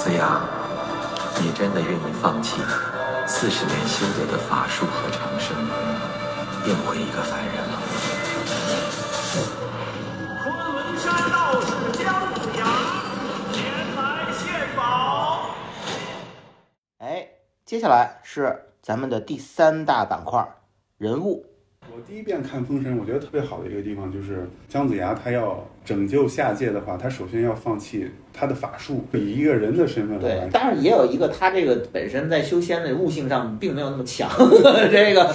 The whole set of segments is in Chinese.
子牙，你真的愿意放弃四十年修得的法术和长生，变回一个凡人吗？昆仑山道士姜子牙前来献宝。哎，接下来是咱们的第三大板块人物。我第一遍看《封神》，我觉得特别好的一个地方就是姜子牙他要拯救下界的话，他首先要放弃他的法术，以一个人的身份来对。但是也有一个他这个本身在修仙的悟性上并没有那么强。这个，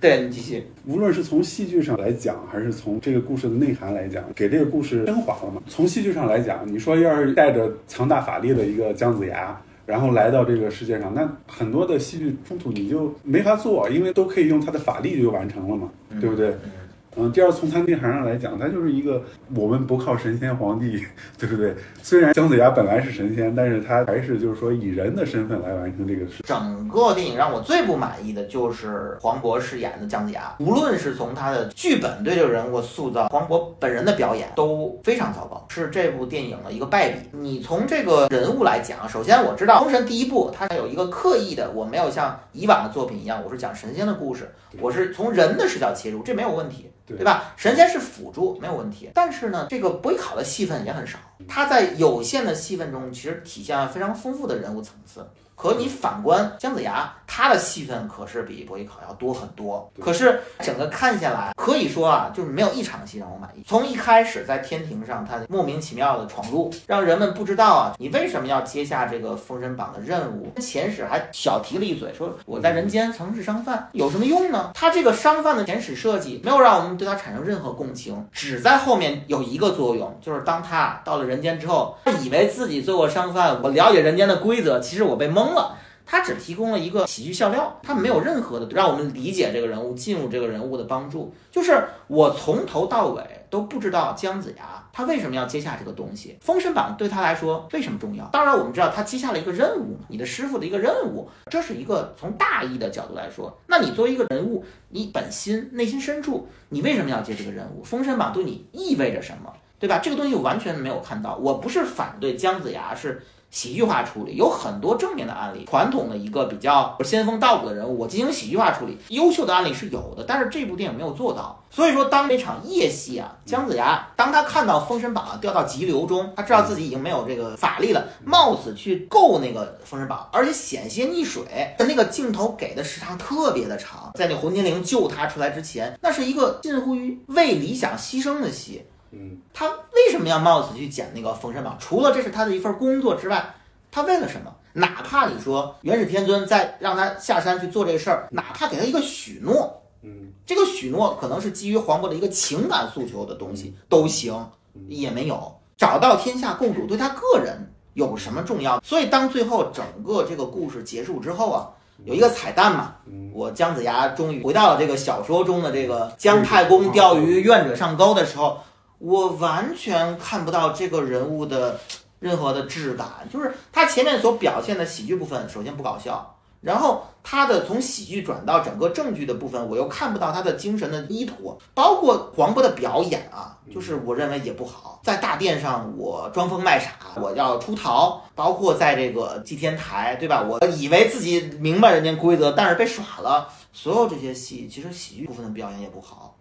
对你继续。无论是从戏剧上来讲，还是从这个故事的内涵来讲，给这个故事升华了嘛。从戏剧上来讲，你说要是带着强大法力的一个姜子牙，然后来到这个世界上，那很多的戏剧冲突你就没法做，因为都可以用他的法力就完成了嘛，对不对？嗯，嗯第二，从他内涵上来讲，他就是一个我们不靠神仙皇帝，对不对？虽然姜子牙本来是神仙，但是他还是就是说以人的身份来完成这个事。整个电影让我最不满意的就是黄渤饰演的姜子牙，无论是从他的剧本对这个人物塑造，黄渤本人的表演都非常糟糕，是这部电影的一个败笔。你从这个人物来讲，首先我知道《封神》第一部它有一个刻意的，我没有像以往的作品一样，我是讲神仙的故事，我是从人的视角切入，这没有问题。对吧？神仙是辅助，没有问题。但是呢，这个伯邑考的戏份也很少，他在有限的戏份中，其实体现了非常丰富的人物层次。可你反观姜子牙，他的戏份可是比伯邑考要多很多。可是整个看下来，可以说啊，就是没有一场戏让我满意。从一开始在天庭上，他莫名其妙的闯入，让人们不知道啊，你为什么要接下这个封神榜的任务？前史还小提了一嘴，说我在人间曾是商贩，有什么用呢？他这个商贩的前史设计没有让我们对他产生任何共情，只在后面有一个作用，就是当他到了人间之后，他以为自己做过商贩，我了解人间的规则，其实我被蒙了。他只提供了一个喜剧笑料，他没有任何的让我们理解这个人物、进入这个人物的帮助。就是我从头到尾都不知道姜子牙他为什么要接下这个东西。封神榜对他来说为什么重要？当然我们知道他接下了一个任务，你的师傅的一个任务，这是一个从大义的角度来说。那你作为一个人物，你本心内心深处，你为什么要接这个任务？封神榜对你意味着什么？对吧？这个东西我完全没有看到。我不是反对姜子牙是喜剧化处理，有很多正面的案例。传统的一个比较仙风道骨的人物，我进行喜剧化处理，优秀的案例是有的，但是这部电影没有做到。所以说，当那场夜戏啊，姜子牙当他看到封神榜掉到急流中，他知道自己已经没有这个法力了，冒死去够那个封神榜，而且险些溺水。那个镜头给的时长特别的长，在那红精灵救他出来之前，那是一个近乎于为理想牺牲的戏。嗯，他为什么要冒死去捡那个封神榜？除了这是他的一份工作之外，他为了什么？哪怕你说元始天尊在让他下山去做这个事儿，哪怕给他一个许诺，嗯，这个许诺可能是基于黄渤的一个情感诉求的东西都行，也没有。找到天下共主对他个人有什么重要？所以当最后整个这个故事结束之后啊，有一个彩蛋嘛，嗯。我姜子牙终于回到了这个小说中的这个姜太公钓鱼愿者上钩的时候，我完全看不到这个人物的任何的质感，就是他前面所表现的喜剧部分，首先不搞笑。然后他的从喜剧转到整个正剧的部分，我又看不到他的精神的依托，包括黄渤的表演啊，就是我认为也不好。在大殿上，我装疯卖傻，我要出逃，包括在这个祭天台，对吧？我以为自己明白人间规则，但是被耍了。所有这些戏，其实喜剧部分的表演也不好。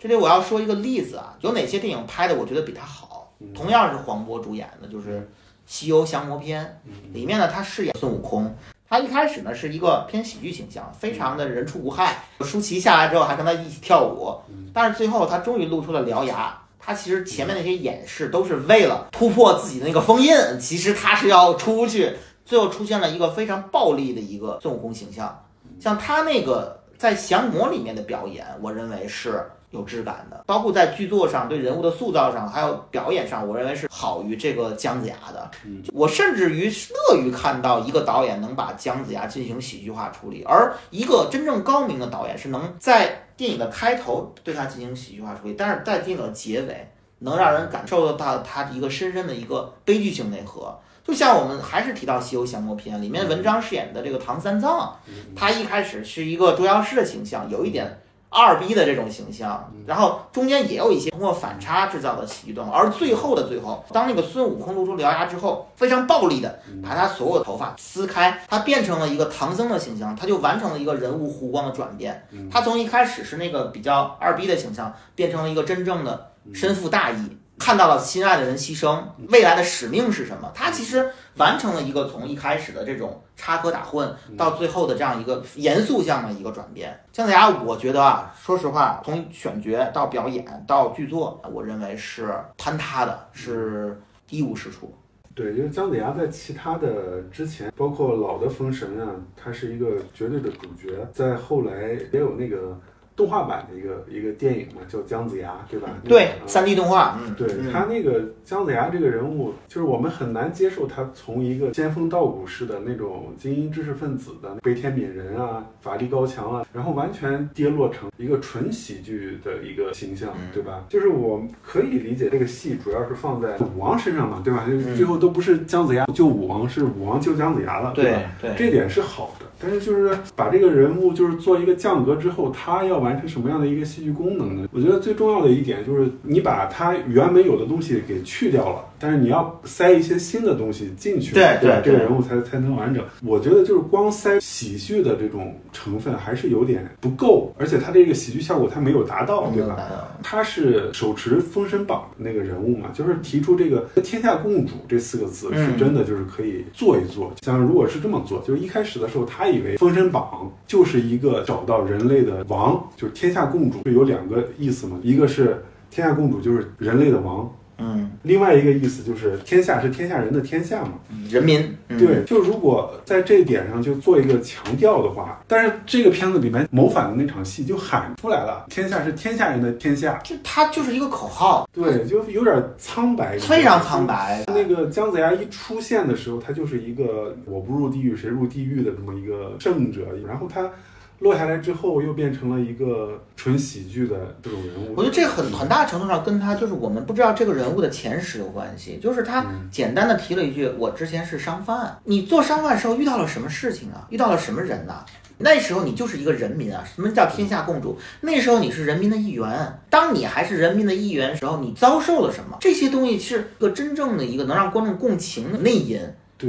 这里我要说一个例子啊，有哪些电影拍的我觉得比他好？同样是黄渤主演的，就是《西游降魔篇》里面呢，他饰演孙悟空。他一开始呢是一个偏喜剧形象，非常的人畜无害。舒淇下来之后还跟他一起跳舞，但是最后他终于露出了獠牙。他其实前面那些演示都是为了突破自己的那个封印，其实他是要出去。最后出现了一个非常暴力的一个孙悟空形象，像他那个在降魔里面的表演，我认为是有质感的，包括在剧作上对人物的塑造上，还有表演上，我认为是好于这个姜子牙的。我甚至于乐于看到一个导演能把姜子牙进行喜剧化处理，而一个真正高明的导演是能在电影的开头对他进行喜剧化处理，但是在电影的结尾能让人感受到他一个深深的一个悲剧性内核。就像我们还是提到《西游降魔篇》里面文章饰演的这个唐三藏，他一开始是一个捉妖师的形象，有一点二逼的这种形象，然后中间也有一些通过反差制造的喜剧段落，而最后的最后，当那个孙悟空露出獠牙之后，非常暴力的把他所有的头发撕开，他变成了一个唐僧的形象，他就完成了一个人物弧光的转变。他从一开始是那个比较二逼的形象，变成了一个真正的身负大义。看到了心爱的人牺牲，未来的使命是什么？他其实完成了一个从一开始的这种插科打诨，到最后的这样一个严肃向的一个转变。姜子牙，我觉得啊，说实话，从选角到表演到剧作，我认为是坍塌的，是一无是处。对，因为姜子牙在其他的之前，包括老的封神啊，他是一个绝对的主角，在后来也有那个。动画版的一个一个电影嘛，叫姜子牙，对吧？对，三 D 动画。嗯，对他那个姜子牙这个人物，就是我们很难接受他从一个仙风道骨式的那种精英知识分子的悲天悯人啊，法力高强啊，然后完全跌落成一个纯喜剧的一个形象，对吧？就是我可以理解这个戏主要是放在武王身上嘛，对吧？就最后都不是姜子牙救武王，是武王救姜子牙了，对吧？对，这点是好的。但是就是把这个人物就是做一个降格之后，他要完成什么样的一个戏剧功能呢？我觉得最重要的一点就是你把它原本有的东西给去掉了，但是你要塞一些新的东西进去，对对，这个人物才才能完整。我觉得就是光塞喜剧的这种成分还是有点不够，而且他这个喜剧效果他没有达到，对吧？他是手持封神榜那个人物嘛，就是提出这个天下共主这四个字是真的就是可以做一做。像如果是这么做，就是一开始的时候他。以为封神榜就是一个找到人类的王，就是天下共主，有两个意思嘛，一个是天下共主就是人类的王。嗯，另外一个意思就是天下是天下人的天下嘛，人民。对，就如果在这一点上就做一个强调的话，但是这个片子里面谋反的那场戏就喊出来了，天下是天下人的天下，就它就是一个口号，对，就有点苍白，非常苍白。那个姜子牙一出现的时候，他就是一个我不入地狱谁入地狱的这么一个圣者，然后他。落下来之后，又变成了一个纯喜剧的这种人物。我觉得这很很大程度上跟他就是我们不知道这个人物的前史有关系。就是他简单的提了一句：“我之前是商贩。”你做商贩时候遇到了什么事情啊？遇到了什么人呐？那时候你就是一个人民啊！什么叫天下共主？那时候你是人民的一员。当你还是人民的一员时候，你遭受了什么？这些东西是个真正的一个能让观众共情的内因。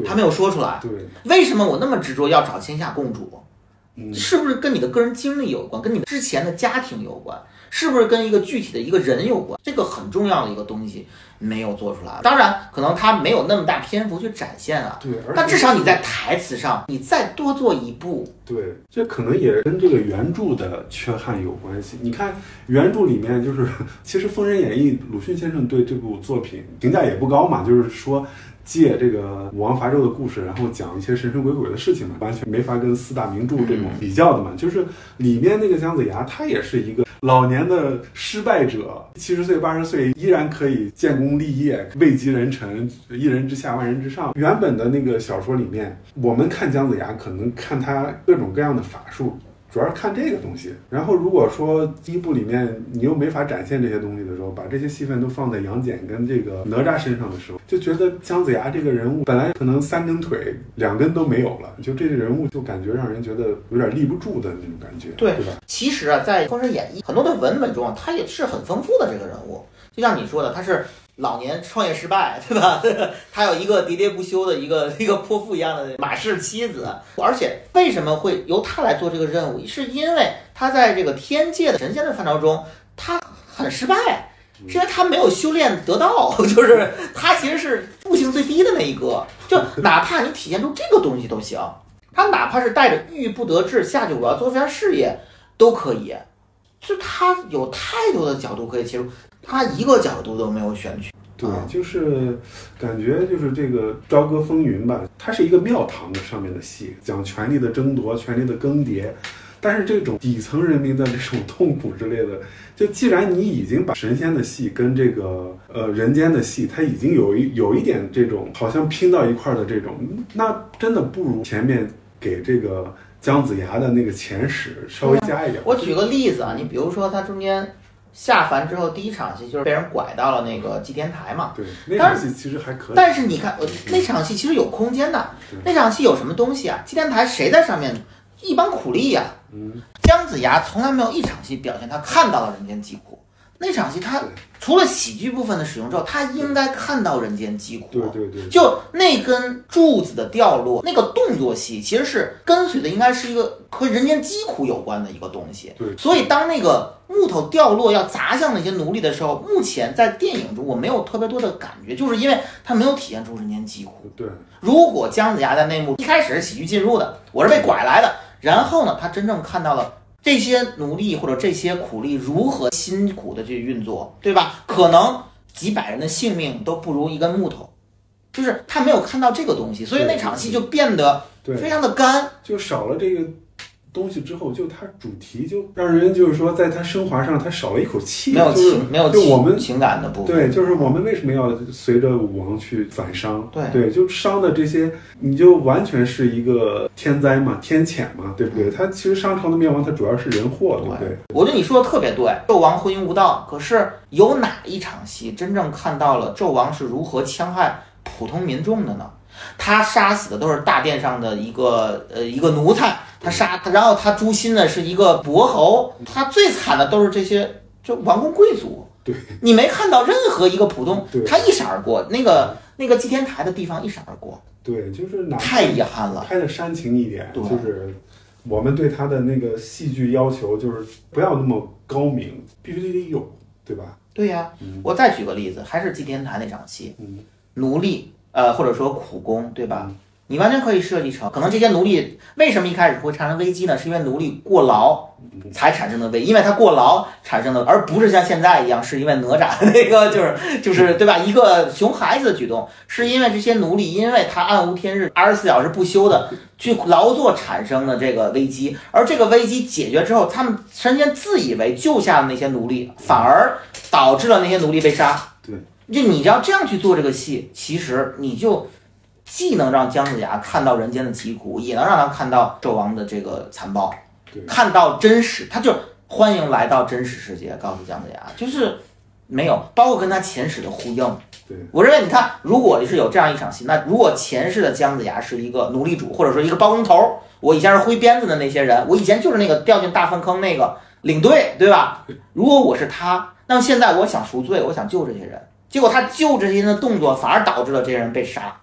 他没有说出来。对，为什么我那么执着要找天下共主？是不是跟你的个人经历有关，跟你之前的家庭有关？是不是跟一个具体的一个人有关？这个很重要的一个东西没有做出来。当然，可能他没有那么大篇幅去展现啊。对，但至少你在台词上，你再多做一步。对，这可能也跟这个原著的缺憾有关系。你看原著里面，就是 其实《封神演义》，鲁迅先生对这部作品评价也不高嘛，就是说。借这个武王伐纣的故事，然后讲一些神神鬼鬼的事情嘛，完全没法跟四大名著这种比较的嘛。就是里面那个姜子牙，他也是一个老年的失败者，七十岁八十岁依然可以建功立业，位极人臣，一人之下万人之上。原本的那个小说里面，我们看姜子牙，可能看他各种各样的法术。主要是看这个东西，然后如果说第一部里面你又没法展现这些东西的时候，把这些戏份都放在杨戬跟这个哪吒身上的时候，就觉得姜子牙这个人物本来可能三根腿两根都没有了，就这个人物就感觉让人觉得有点立不住的那种感觉，对对吧？其实啊，在《封神演义》很多的文本中啊，他也是很丰富的这个人物，就像你说的，他是。老年创业失败，对吧？他有一个喋喋不休的一个 一个泼妇一样的马氏妻子，而且为什么会由他来做这个任务？是因为他在这个天界的神仙的范畴中，他很失败，是因为他没有修炼得道，就是他其实是悟性最低的那一个。就哪怕你体现出这个东西都行，他哪怕是带着郁郁不得志下去，我要做一番事业都可以。就他有太多的角度可以切入。他一个角度都没有选取，对，就是感觉就是这个《朝歌风云》吧，它是一个庙堂的上面的戏，讲权力的争夺、权力的更迭，但是这种底层人民的这种痛苦之类的，就既然你已经把神仙的戏跟这个呃人间的戏，它已经有一有一点这种好像拼到一块的这种，那真的不如前面给这个姜子牙的那个前史稍微加一点。我举个例子啊，你比如说他中间。下凡之后，第一场戏就是被人拐到了那个祭天台嘛。对，那场戏其实还可以。但是你看，那场戏其实有空间的。那场戏有什么东西啊？祭天台谁在上面一帮苦力呀、嗯，姜子牙从来没有一场戏表现他看到了人间疾苦。那场戏他除了喜剧部分的使用之后，他应该看到人间疾苦。对对对，就那根柱子的掉落，那个动作戏其实是跟随的，应该是一个和人间疾苦有关的一个东西。对所以当那个木头掉落要砸向那些奴隶的时候，目前在电影中我没有特别多的感觉，就是因为它没有体现出人间疾苦。对如果姜子牙在那幕一开始是喜剧进入的，我是被拐来的，然后呢，他真正看到了这些奴隶或者这些苦力如何辛苦的去运作，对吧？可能几百人的性命都不如一根木头，就是他没有看到这个东西，所以那场戏就变得，非常的干。就少了这个东西之后，就它主题就让人就是说，在它升华上，它少了一口气，没有就是情，没有就我们情情感的部分。对，就是我们为什么要随着武王去反商？对对，就商的这些，你就完全是一个天灾嘛，天谴嘛，对不对？它其实商朝的灭亡，它主要是人祸，对不对？我觉得你说的特别对，纣王昏庸无道。可是有哪一场戏真正看到了纣王是如何戕害普通民众的呢？他杀死的都是大殿上的一个呃一个奴才，他杀他，然后他诛心的是一个伯侯，他最惨的都是这些就王公贵族。对，你没看到任何一个普通，他一闪而过，那个那个祭天台的地方一闪而过，对，就是哪太遗憾了。拍的煽情一点，就是我们对他的那个戏剧要求，就是不要那么高明，必须得得有，对吧？对呀、我再举个例子，还是祭天台那场戏，嗯奴隶，呃，或者说苦工，对吧？你完全可以设计成，可能这些奴隶为什么一开始会产生危机呢？是因为奴隶过劳才产生的危，因为他过劳产生的，而不是像现在一样，是因为哪吒那个就是就是对吧？一个熊孩子的举动，是因为这些奴隶因为他暗无天日，二十四小时不休的去劳作产生的这个危机，而这个危机解决之后，他们神仙自以为救下了那些奴隶，反而导致了那些奴隶被杀。对，就你要这样去做这个戏，其实你就既能让姜子牙看到人间的疾苦，也能让他看到纣王的这个残暴，看到真实，他就欢迎来到真实世界，告诉姜子牙，就是没有，包括跟他前世的呼应。对，我认为，你看，如果是有这样一场戏，那如果前世的姜子牙是一个奴隶主，或者说一个包工头，我以前是挥鞭子的那些人，我以前就是那个掉进大粪坑那个领队，对吧？如果我是他，那么现在我想赎罪，我想救这些人，结果他救这些人的动作反而导致了这些人被杀，就是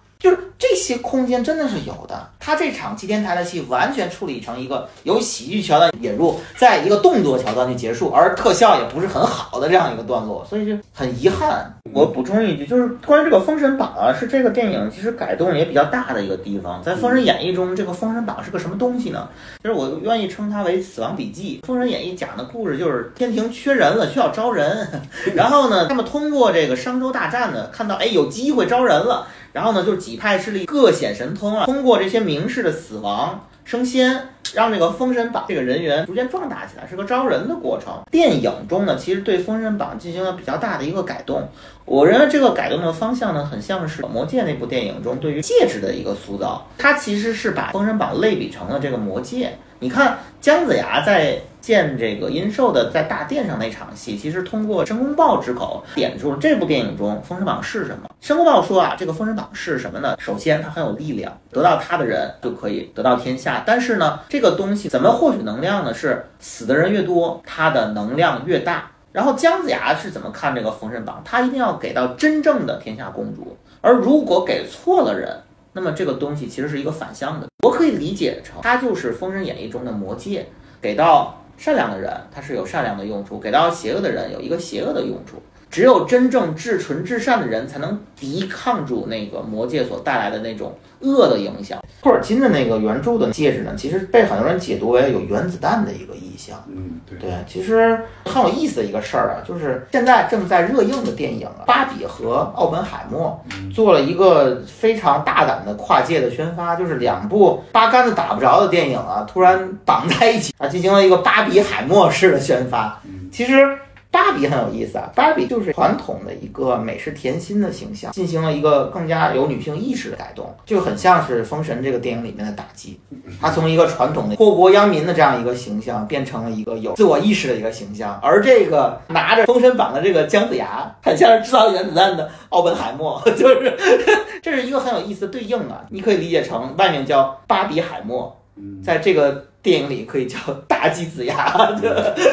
这些空间真的是有的。他这场祭天台的戏完全处理成一个由喜剧桥段引入，在一个动作桥段去结束，而特效也不是很好的这样一个段落，所以就很遗憾。我补充一句，就是关于这个《封神榜》啊，是这个电影其实改动也比较大的一个地方。在《封神演义》中，这个《封神榜》是个什么东西呢？其实我愿意称它为《死亡笔记》。《封神演义》讲的故事就是天庭缺人了，需要招人，然后呢，他们通过这个商周大战呢，看到哎有机会招人了，然后呢就是几派势力各显神通啊，通过这些名士的死亡升仙，让这个封神榜这个人员逐渐壮大起来，是个招人的过程。电影中呢，其实对封神榜进行了比较大的一个改动。我认为这个改动的方向呢，很像是《魔戒》那部电影中对于戒指的一个塑造。它其实是把封神榜类比成了这个魔戒。你看姜子牙在见这个殷寿的在大殿上那场戏，其实通过申公豹之口点出了这部电影中封神榜是什么。申公豹说啊，这个封神榜是什么呢？首先它很有力量，得到它的人就可以得到天下。但是呢，这个东西怎么获取能量呢？是死的人越多，它的能量越大。然后姜子牙是怎么看这个封神榜？他一定要给到真正的天下公主，而如果给错了人，那么这个东西其实是一个反向的。我可以理解成，它就是《封神演义》中的魔戒，给到善良的人，它是有善良的用处；给到邪恶的人，有一个邪恶的用处。只有真正至纯至善的人，才能抵抗住那个魔戒所带来的那种恶的影响。托尔金的那个原著的戒指呢，其实被很多人解读为有原子弹的一个意象。嗯，对，对，其实很有意思的一个事儿啊，就是现在正在热映的电影啊，《芭比》和《奥本海默》做了一个非常大胆的跨界的宣发，就是两部八竿子打不着的电影啊，突然绑在一起啊，进行了一个芭比海默式的宣发。其实。芭比很有意思啊，芭比就是传统的一个美式甜心的形象，进行了一个更加有女性意识的改动，就很像是《封神》这个电影里面的打击。她从一个传统的祸国殃民的这样一个形象，变成了一个有自我意识的一个形象。而这个拿着封神榜的这个姜子牙，很像是制造原子弹的奥本海默，就是 这是一个很有意思的对应啊。你可以理解成外面叫芭比海默，嗯，在这个电影里可以叫大鸡子牙，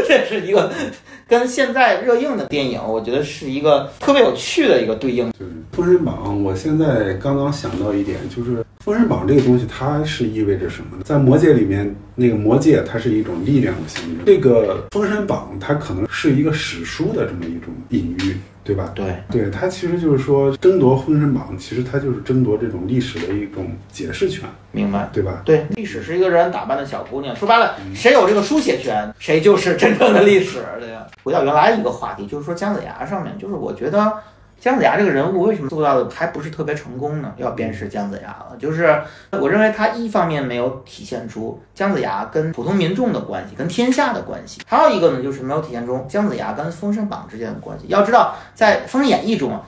这是一个跟现在热映的电影，我觉得是一个特别有趣的一个对应。就是《封神榜》，我现在刚刚想到一点，就是《封神榜》这个东西，它是意味着什么呢？在魔界里面，那个魔界它是一种力量的象征。这个《封神榜》它可能是一个史书的这么一种隐喻，对吧？对，对，它其实就是说争夺《封神榜》，其实它就是争夺这种历史的一种解释权，明白。对吧？对，历史是一个人打扮的小姑娘，说白了，谁有这个书写权，谁就是真正的历史。对吧？回到原来一个话题，就是说姜子牙上面，就是我觉得姜子牙这个人物为什么做到的还不是特别成功呢？要辨识姜子牙了，就是我认为他一方面没有体现出姜子牙跟普通民众的关系，跟天下的关系，还有一个呢，就是没有体现出姜子牙跟《封神榜》之间的关系。要知道，在《封神演义》中啊。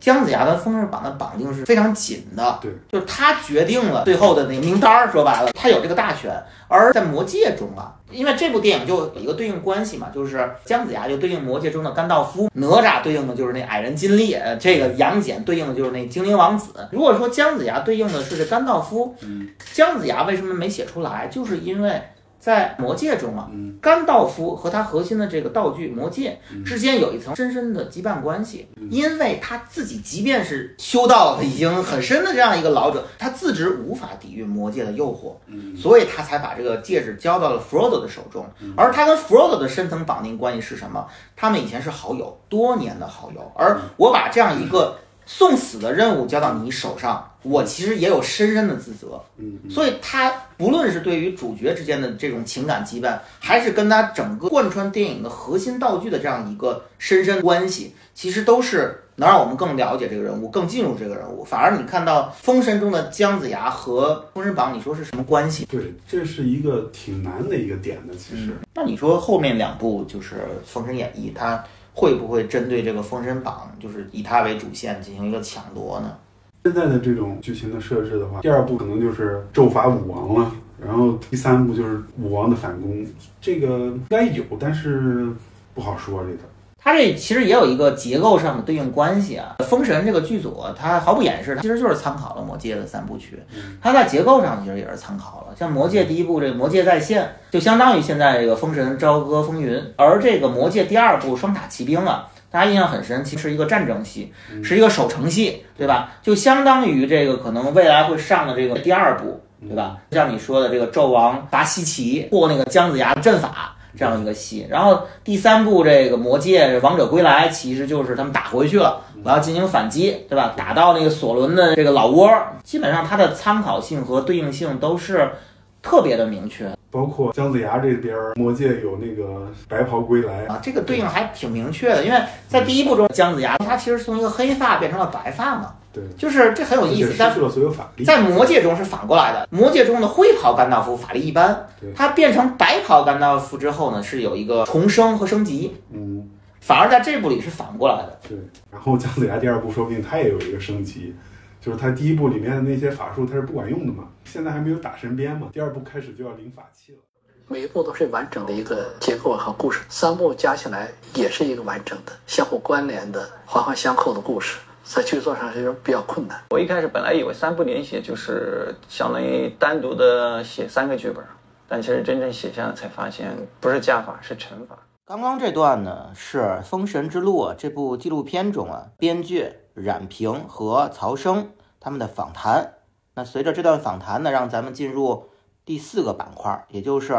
姜子牙跟《封神榜》的绑定是非常紧的，对，就是他决定了最后的那个名单儿。说白了，他有这个大权。而在魔界中啊，因为这部电影就有一个对应关系嘛，就是姜子牙就对应魔界中的甘道夫，哪吒对应的就是那矮人金历，呃这个杨戬对应的就是那精灵王子。如果说姜子牙对应的是这甘道夫，嗯，姜子牙为什么没写出来？就是因为在魔戒中啊，嗯。甘道夫和他核心的这个道具魔戒之间有一层深深的羁绊关系，因为他自己即便是修道已经很深的这样一个老者，他自知无法抵御魔戒的诱惑，嗯。所以他才把这个戒指交到了弗罗多的手中。而他跟弗罗多的深层绑定关系是什么？他们以前是好友，多年的好友。而我把这样一个送死的任务交到你手上，我其实也有深深的自责。嗯嗯所以他不论是对于主角之间的这种情感羁绊，还是跟他整个贯穿电影的核心道具的这样一个深深关系，其实都是能让我们更了解这个人物，更进入这个人物。反而你看到《封神》中的姜子牙和《封神榜》，你说是什么关系？对，这是一个挺难的一个点的，其实。那你说后面两部就是《封神演义》，它会不会针对这个《封神榜》，就是以它为主线进行一个抢夺呢？现在的这种剧情的设置的话，第二部可能就是咒罚武王了，然后第三部就是武王的反攻，这个应该有，但是不好说这个。它这其实也有一个结构上的对应关系啊。《封神》这个剧组，它毫不掩饰，它其实就是参考了《魔戒》的三部曲，它在结构上其实也是参考了。像《魔戒》第一部这个《魔戒再现》，就相当于现在这个《封神》朝歌风云，而这个《魔戒》第二部《双塔奇兵》啊。大家印象很深，其实是一个战争戏，是一个守城戏，对吧？就相当于这个可能未来会上的这个第二部，对吧？像你说的这个纣王伐西岐破那个姜子牙的阵法，这样一个戏。然后第三部这个魔戒王者归来，其实就是他们打回去了，我要进行反击，对吧？打到那个索伦的这个老窝，基本上它的参考性和对应性都是特别的明确包括姜子牙这边，魔界有那个白袍归来，啊，这个对应还挺明确的。因为在第一部中，姜子牙他其实从一个黑发变成了白发嘛，对，就是这很有意思。但失去了所有法力。在魔界中是反过来的，魔界中的灰袍甘道夫法力一般对，他变成白袍甘道夫之后呢，是有一个重生和升级，嗯，反而在这部里是反过来的。对。然后姜子牙第二部说不定他也有一个升级，就是他第一部里面的那些法术他是不管用的嘛，现在还没有打神鞭嘛，第二部开始就要领法器了。每一部都是完整的一个结构和故事，三部加起来也是一个完整的、相互关联的、环环相扣的故事，在剧作上是比较困难。我一开始本来以为三部连写就是相当于单独的写三个剧本，但其实真正写下来才发现，不是加法是乘法。刚刚这段呢是《封神之路》这部纪录片中啊，编剧冉平和曹生他们的访谈。那随着这段访谈呢，让咱们进入第四个板块，也就是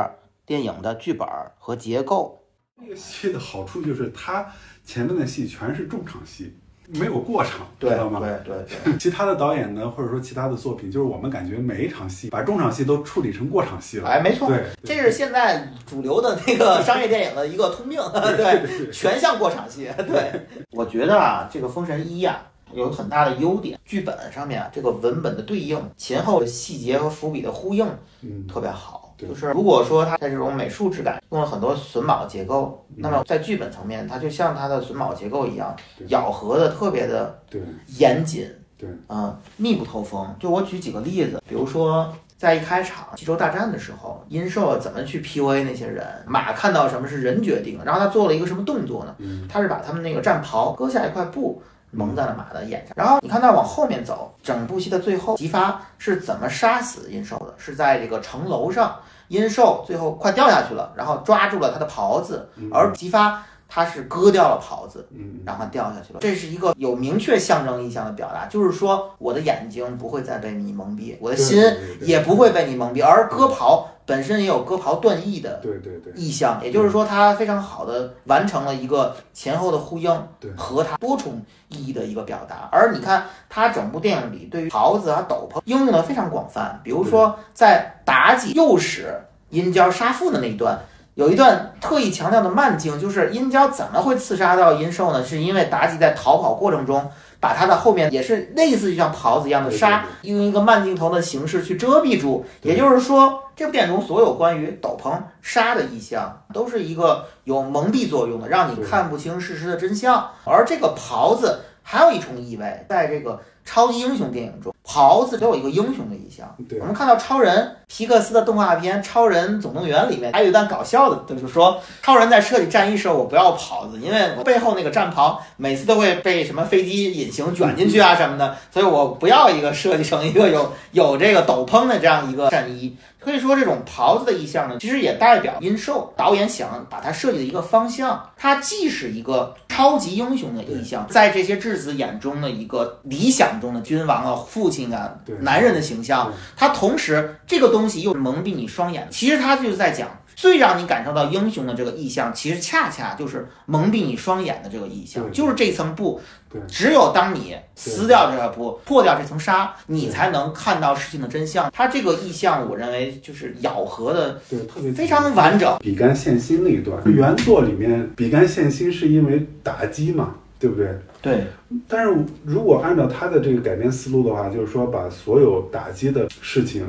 电影的剧本和结构。这个戏的好处就是它前面的戏全是重场戏，没有过场，知道吗？对对对。其他的导演呢，或者说其他的作品，就是我们感觉每一场戏把中场戏都处理成过场戏了。哎，没错，对，这是现在主流的那个商业电影的一个通病，对，全像过场戏。对，我觉得啊，这个《封神一》啊，有很大的优点，剧本上面啊，这个文本的对应、前后的细节和伏笔的呼应嗯，特别好。对就是如果说它在这种美术质感用了很多榫卯结构，嗯那么在剧本层面，它就像它的榫卯结构一样，咬合的特别的对严谨，对，嗯，密不透风。就我举几个例子，比如说在一开场济州大战的时候，殷寿怎么去 PUA 那些人？马看到什么是人决定的，然后他做了一个什么动作呢？嗯他是把他们那个战袍割下一块布。蒙在了马的眼上，然后你看他往后面走，整部戏的最后，姬发是怎么杀死殷寿的？是在这个城楼上，殷寿最后快掉下去了，然后抓住了他的袍子，而姬发他是割掉了袍子，嗯，然后掉下去了。这是一个有明确象征意象的表达，就是说我的眼睛不会再被你蒙蔽，我的心也不会被你蒙蔽。而割袍本身也有割袍断义的对对对，意象，也就是说，它非常好的完成了一个前后的呼应对和它多重意义的一个表达。而你看，它整部电影里对于袍子啊、斗篷应用的非常广泛，比如说在妲己诱使殷郊杀父的那一段。有一段特意强调的慢镜，就是殷郊怎么会刺杀到殷寿呢？是因为妲己在逃跑过程中，把他的后面也是类似于像袍子一样的纱，用一个慢镜头的形式去遮蔽住。也就是说，这部电影中所有关于斗篷、纱的意象，都是一个有蒙蔽作用的，让你看不清事实的真相。而这个袍子还有一重意味，在这个超级英雄电影中，袍子都有一个英雄的意象。对我们看到超人皮克斯的动画片《超人总动员》里面，还有一段搞笑的，就是说超人在设计战衣时候，我不要袍子，因为我背后那个战袍每次都会被什么飞机隐形卷进去啊什么的，所以我不要一个设计成一个有有这个斗篷的这样一个战衣。可以说，这种袍子的意象呢，其实也代表殷寿导演想把它设计的一个方向。它既是一个超级英雄的意象，在这些质子眼中的一个理想中的君王啊、父亲啊、男人的形象。它同时这个东西又蒙蔽你双眼，其实它就是在讲。最让你感受到英雄的这个意象，其实恰恰就是蒙蔽你双眼的这个意象，就是这层布对。只有当你撕掉这个布，破掉这层纱，你才能看到事情的真相。它这个意象，我认为就是咬合的对，特别非常完整。比干献心那一段，原作里面比干献心是因为打击嘛，对不对？对，但是如果按照他的这个改编思路的话，就是说把所有打击的事情，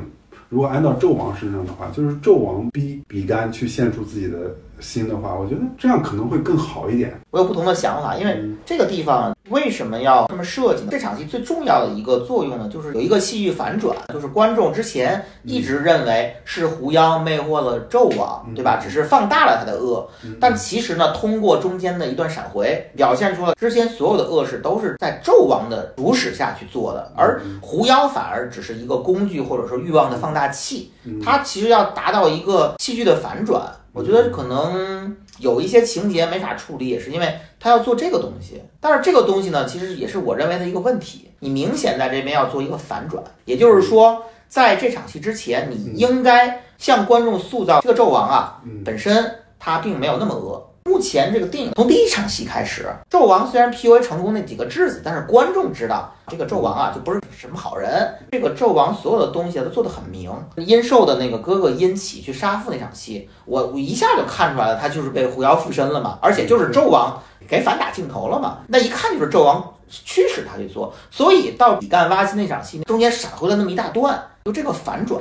如果按到纣王身上的话，就是纣王逼比干去献出自己的心的话，我觉得这样可能会更好一点。我有不同的想法，因为这个地方为什么要这么设计呢？这场戏最重要的一个作用呢，就是有一个戏剧反转，就是观众之前一直认为是狐妖魅惑了纣王，对吧？只是放大了他的恶，但其实呢，通过中间的一段闪回，表现出了之前所有的恶事都是在纣王的主使下去做的，而狐妖反而只是一个工具或者说欲望的放大器，它其实要达到一个戏剧的反转。我觉得可能有一些情节没法处理，也是因为他要做这个东西。但是这个东西呢，其实也是我认为的一个问题。你明显在这边要做一个反转，也就是说，在这场戏之前，你应该向观众塑造这个纣王啊，本身他并没有那么恶。目前这个电影从第一场戏开始，纣王虽然 PUA 成功那几个质子，但是观众知道这个纣王啊就不是什么好人。这个纣王所有的东西都做得很明。殷寿的那个哥哥殷启去杀父那场戏，我我一下就看出来了，他就是被狐妖附身了嘛，而且就是纣王给反打镜头了嘛，那一看就是纣王驱使他去做。所以到比干挖心那场戏中间闪回了那么一大段，就这个反转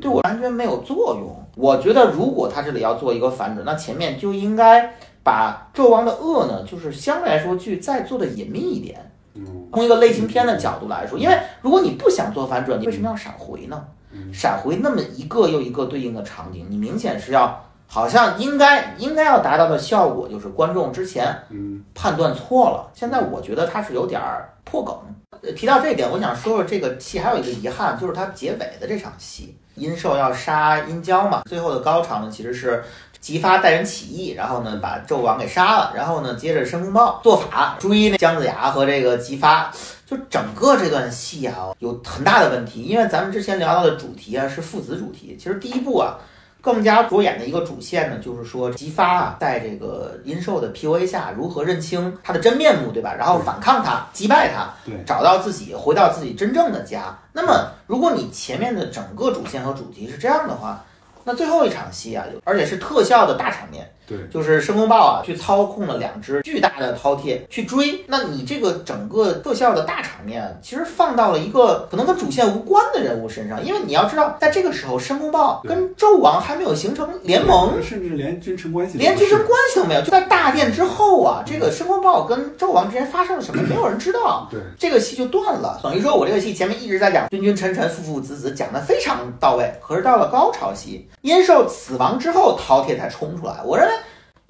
对我完全没有作用。我觉得如果他这里要做一个反转，那前面就应该把纣王的恶呢，就是相对来说去再做的隐秘一点。嗯，从一个类型片的角度来说，因为如果你不想做反转，你为什么要闪回呢？闪回那么一个又一个对应的场景，你明显是要好像应该应该要达到的效果，就是观众之前嗯判断错了。现在我觉得它是有点儿破梗。呃提到这一点，我想说说这个戏还有一个遗憾，就是它结尾的这场戏，殷寿要杀殷郊嘛，最后的高潮呢其实是。姬发带人起义，然后呢把纣王给杀了，然后呢接着申公豹做法追那姜子牙和这个姬发，就整个这段戏啊有很大的问题，因为咱们之前聊到的主题啊是父子主题，其实第一部啊更加着眼的一个主线呢，就是说姬发啊在这个殷寿的 PUA 下如何认清他的真面目，对吧？然后反抗他，击败他，对找到自己，回到自己真正的家。那么如果你前面的整个主线和主题是这样的话，那最后一场戏啊，而且是特效的大场面，对，就是申公豹啊去操控了两只巨大的饕餮去追，那你这个整个特效的大场面，其实放到了一个可能跟主线无关的人物身上，因为你要知道，在这个时候，申公豹跟纣王还没有形成联盟，甚至连君臣关系连君臣关系都没有。就在大殿之后啊，这个申公豹跟纣王之间发生了什么，没有人知道。对这个戏就断了，等于说我这个戏前面一直在讲君君臣臣父父子子，讲的非常到位。可是到了高潮戏，殷寿死亡之后，饕餮才冲出来。我认为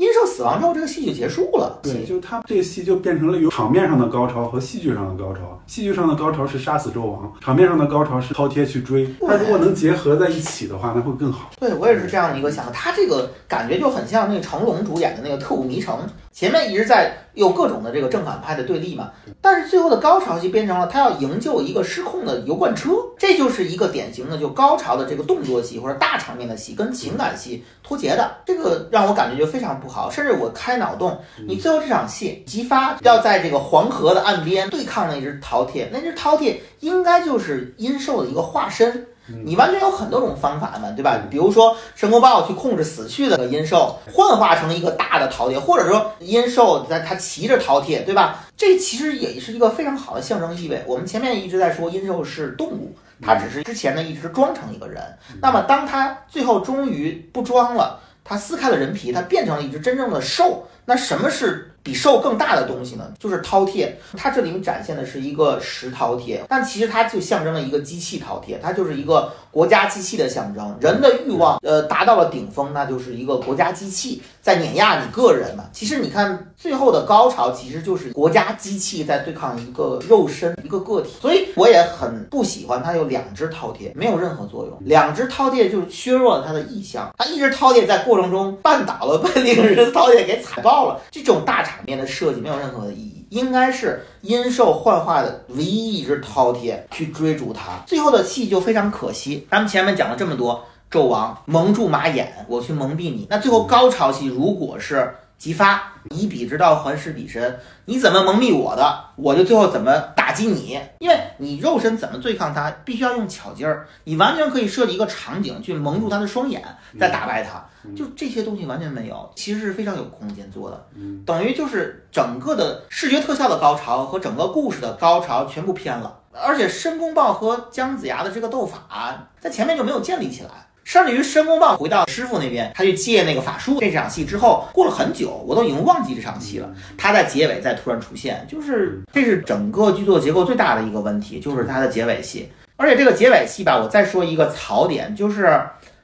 殷寿死亡之后，这个戏就结束了。对，就是他这个戏就变成了有场面上的高潮和戏剧上的高潮。戏剧上的高潮是杀死纣王，场面上的高潮是饕餮去追。他如果能结合在一起的话，那会更好。对我也是这样的一个想法。他这个感觉就很像那个成龙主演的那个《特务迷城》，前面一直在有各种的这个正反派的对立嘛，但是最后的高潮就变成了他要营救一个失控的油罐车，这就是一个典型的就高潮的这个动作戏或者大场面的戏跟情感戏脱节的，这个让我感觉就非常不好。甚至我开脑洞，你最后这场戏，姬发要在这个黄河的岸边对抗那只饕餮，那只饕餮应该就是殷寿的一个化身。你完全有很多种方法嘛，对吧？比如说申公豹去控制死去的殷寿，幻化成一个大的饕餮，或者说殷寿在他骑着饕餮，对吧？这其实也是一个非常好的象征意味。我们前面一直在说殷寿是动物，他只是之前呢一直装成一个人。那么当他最后终于不装了，它撕开了人皮，它变成了一只真正的兽。那什么是？比兽更大的东西呢，就是饕餮。它这里面展现的是一个石饕餮，但其实它就象征了一个机器饕餮，它就是一个国家机器的象征。人的欲望，呃，达到了顶峰，那就是一个国家机器在碾压你个人嘛。其实你看最后的高潮，其实就是国家机器在对抗一个肉身、一个个体。所以我也很不喜欢它有两只饕餮，没有任何作用。两只饕餮就是削弱了它的意象。它一只饕餮在过程中绊倒了，被另一只饕餮给踩爆了。这种大场面的设计没有任何的意义，应该是阴兽幻化的唯一一只饕餮去追逐他，最后的戏就非常可惜。咱们前面讲了这么多，纣王蒙住马眼，我去蒙蔽你，那最后高潮戏如果是姬发以彼之道还施彼身，你怎么蒙蔽我的，我就最后怎么打击你，因为你肉身怎么对抗他，必须要用巧劲儿，你完全可以设计一个场景去蒙住他的双眼，再打败他。就这些东西完全没有，其实是非常有空间做的，等于就是整个的视觉特效的高潮和整个故事的高潮全部偏了，而且申公豹和姜子牙的这个斗法在前面就没有建立起来，甚至于申公豹回到师傅那边，他去借那个法术这场戏之后，过了很久，我都已经忘记这场戏了，他在结尾再突然出现，就是这是整个剧作结构最大的一个问题，就是他的结尾戏，而且这个结尾戏吧，我再说一个槽点，就是。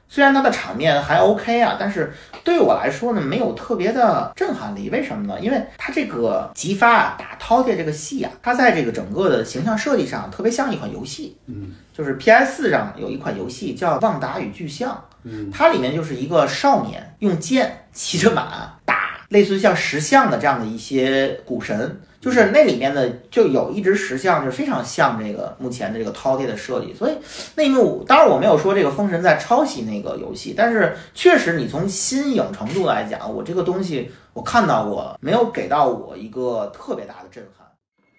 虽然它的场面还 OK 啊，但是对我来说呢，没有特别的震撼力。为什么呢？因为它这个激发啊，打饕餮这个戏啊，它在这个整个的形象设计上特别像一款游戏。嗯，就是 PS 上有一款游戏叫《旺达与巨像》，嗯，它里面就是一个少年用剑骑着马打类似于像石像的这样的一些古神。就是那里面的就有一只石像，就非常像这个目前的这个饕餮的设计，所以那一幕当然我没有说这个封神在抄袭那个游戏，但是确实你从新颖程度来讲，我这个东西我看到过，没有给到我一个特别大的震撼。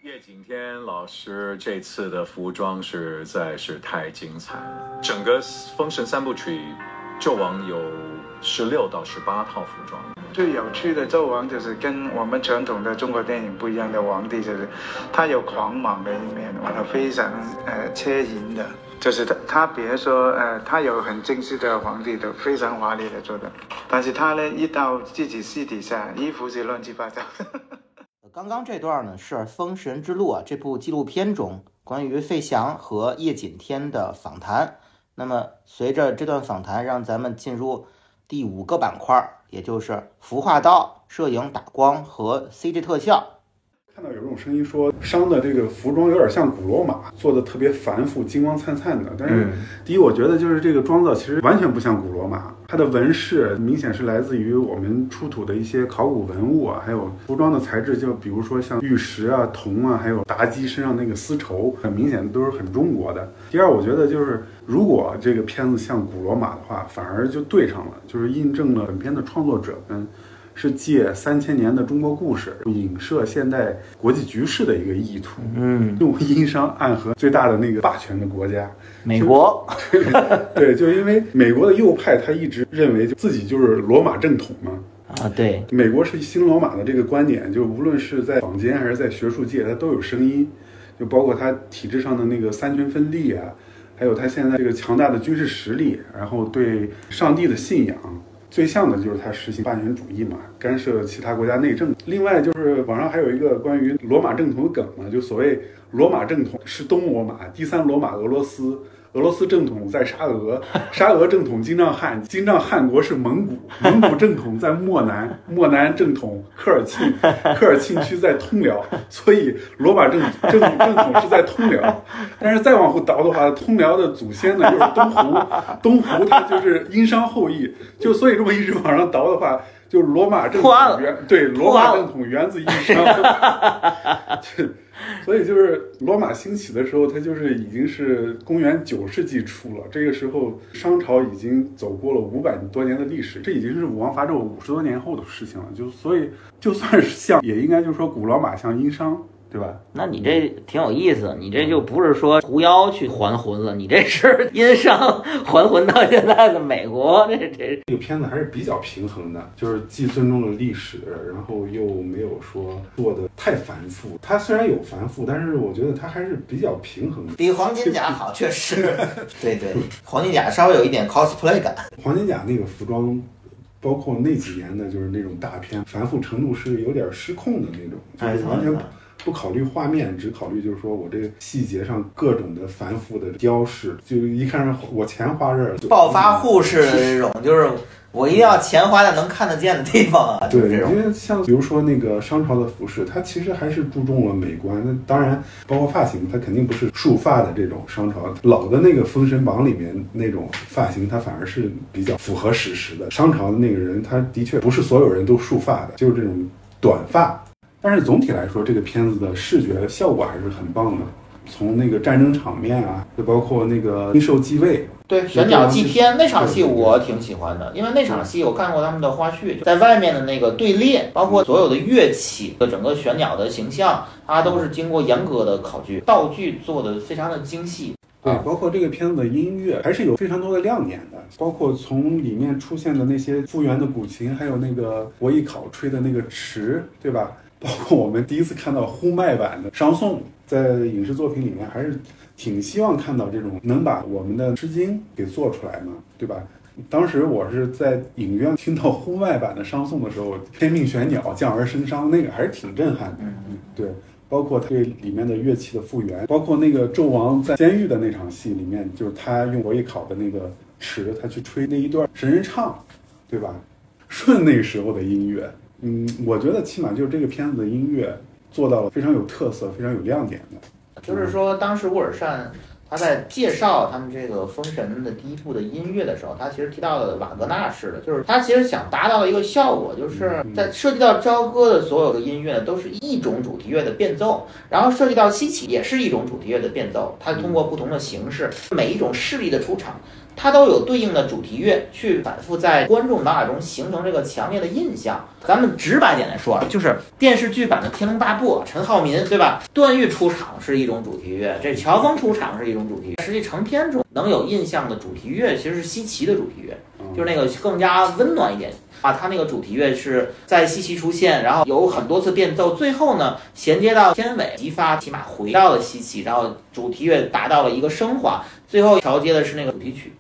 叶景天老师这次的服装实在是太精彩了，整个封神三部曲，纣王有十六到十八套服装。最有趣的纣王就是跟我们传统的中国电影不一样的皇帝，就是他有狂莽的一面，完了非常呃切淫的，就是他他别说呃他有很精致的皇帝都非常华丽的做的，但是他呢一到自己私底下衣服是乱七八糟。刚刚这段呢是《封神之路》啊这部纪录片中关于费翔和叶锦添的访谈，那么随着这段访谈，让咱们进入第五个板块。也就是服化道、摄影、打光和 CG 特效。这种声音说，商的这个服装有点像古罗马，做的特别繁复、金光灿灿的。但是，第一，我觉得就是这个妆造其实完全不像古罗马，它的纹饰明显是来自于我们出土的一些考古文物啊，还有服装的材质，就比如说像玉石啊、铜啊，还有妲己身上那个丝绸，很明显都是很中国的。第二，我觉得就是如果这个片子像古罗马的话，反而就对上了，就是印证了本片的创作者们。是借三千年的中国故事，影射现代国际局势的一个意图。嗯，用殷商暗合最大的那个霸权的国家——美国。对，就因为美国的右派，他一直认为自己就是罗马正统嘛。啊，对，美国是新罗马的这个观点，就无论是在坊间还是在学术界，它都有声音。就包括它体制上的那个三权分立啊，还有它现在这个强大的军事实力，然后对上帝的信仰。最像的就是他实行霸权主义嘛，干涉其他国家内政。另外就是网上还有一个关于罗马正统的梗嘛，就所谓罗马正统是东罗马，第三罗马俄罗斯俄罗斯正统在沙俄，沙俄正统金帐汗，金帐汗国是蒙古，蒙古正统在漠南，漠南正统科尔沁，科尔沁区在通辽，所以罗马正正正统是在通辽。但是再往后倒的话，通辽的祖先呢又是东胡，东胡他就是殷商后裔，就所以这么一直往上倒的话，就罗马正统原对罗马正统源自殷商。就 所以就是罗马兴起的时候，它就是已经是公元九世纪初了。这个时候，商朝已经走过了五百多年的历史，这已经是武王伐纣五十多年后的事情了。就所以，就算是像，也应该就是说古罗马像殷商，对吧？那你这挺有意思，你这就不是说狐妖去还魂了，你这是殷商还魂到现在的美国，这这这个片子还是比较平衡的，就是既尊重了历史，然后又没有说做的太繁复。它虽然有繁复，但是我觉得它还是比较平衡的。比黄金甲好，确实。对对，黄金甲稍微有一点 cosplay 感。黄金甲那个服装，包括那几年的，就是那种大片，繁复程度是有点失控的那种，哎就是完全不考虑画面，只考虑就是说我这个细节上各种的繁复的雕饰，就一看上我钱花这儿，就暴发户式的这种，就是我一定要钱花在能看得见的地方啊，对。因为像比如说那个商朝的服饰，它其实还是注重了美观。那当然，包括发型，它肯定不是束发的这种商朝老的那个《封神榜》里面那种发型，它反而是比较符合史实的。商朝的那个人，他的确不是所有人都束发的，就是这种短发。但是总体来说，这个片子的视觉效果还是很棒的。从那个战争场面啊，就包括那个鹰兽继位，对，玄鸟祭天那场戏我挺喜欢的，因为那场戏我看过他们的花絮，在外面的那个队列，包括所有的乐器的整个玄鸟的形象，它都是经过严格的考据，道具做的非常的精细。对，包括这个片子的音乐还是有非常多的亮点的，包括从里面出现的那些复原的古琴，还有那个伯邑考吹的那个池，对吧？包括我们第一次看到呼麦版的商颂，在影视作品里面还是挺希望看到这种能把我们的《诗经》给做出来嘛，对吧？当时我是在影院听到呼麦版的商颂的时候，“天命玄鸟，降而生商”，那个还是挺震撼的。嗯，对，包括对里面的乐器的复原，包括那个纣王在监狱的那场戏里面，就是他用伯邑考的那个尺，他去吹那一段神人唱，对吧？顺那时候的音乐，嗯，我觉得起码就是这个片子的音乐做到了非常有特色、非常有亮点的。就是说，当时乌尔善他在介绍他们这个《封神》的第一部的音乐的时候，他其实提到了瓦格纳式的，就是他其实想达到一个效果，就是在涉及到朝歌的所有的音乐都是一种主题乐的变奏，然后涉及到西岐也是一种主题乐的变奏，它通过不同的形式，每一种势力的出场。它都有对应的主题乐，去反复在观众脑海中形成这个强烈的印象。咱们直白点来说，啊，就是电视剧版的《天龙八部》，陈浩民对吧？段誉出场是一种主题乐，这乔峰出场是一种主题乐。实际成片中能有印象的主题乐，其实是西岐的主题乐，就是那个更加温暖一点。啊，它那个主题乐是在西岐出现，然后有很多次变奏，最后呢衔接到片尾，激发骑马回到了西岐，然后主题乐达到了一个升华，最后调接的是那个主题曲。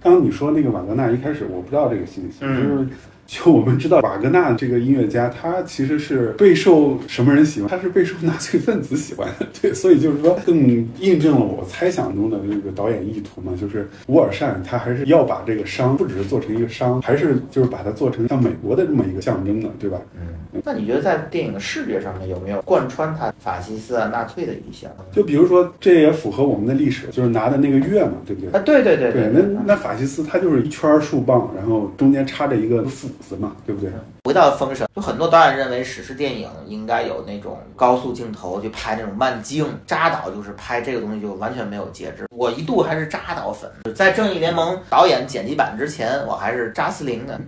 刚刚你说那个瓦格纳，一开始我不知道这个信息，嗯就是就我们知道瓦格纳这个音乐家，他其实是备受什么人喜欢？他是备受纳粹分子喜欢的，对，所以就是说更印证了我猜想中的这个导演意图嘛，就是乌尔善他还是要把这个商不只是做成一个商，还是就是把它做成像美国的这么一个象征的，对吧？嗯那你觉得在电影的视觉上面有没有贯穿他法西斯啊、纳粹的意象？就比如说，这也符合我们的历史，就是拿的那个月嘛，对不对？啊，对对对对，那那法西斯他就是一圈树棒，然后中间插着一个斧子嘛，对不对？回到《封神》，就很多导演认为史诗电影应该有那种高速镜头去拍那种慢镜，扎导就是拍这个东西就完全没有节制。我一度还是扎导粉，在《正义联盟》导演剪辑版之前，我还是扎斯林的。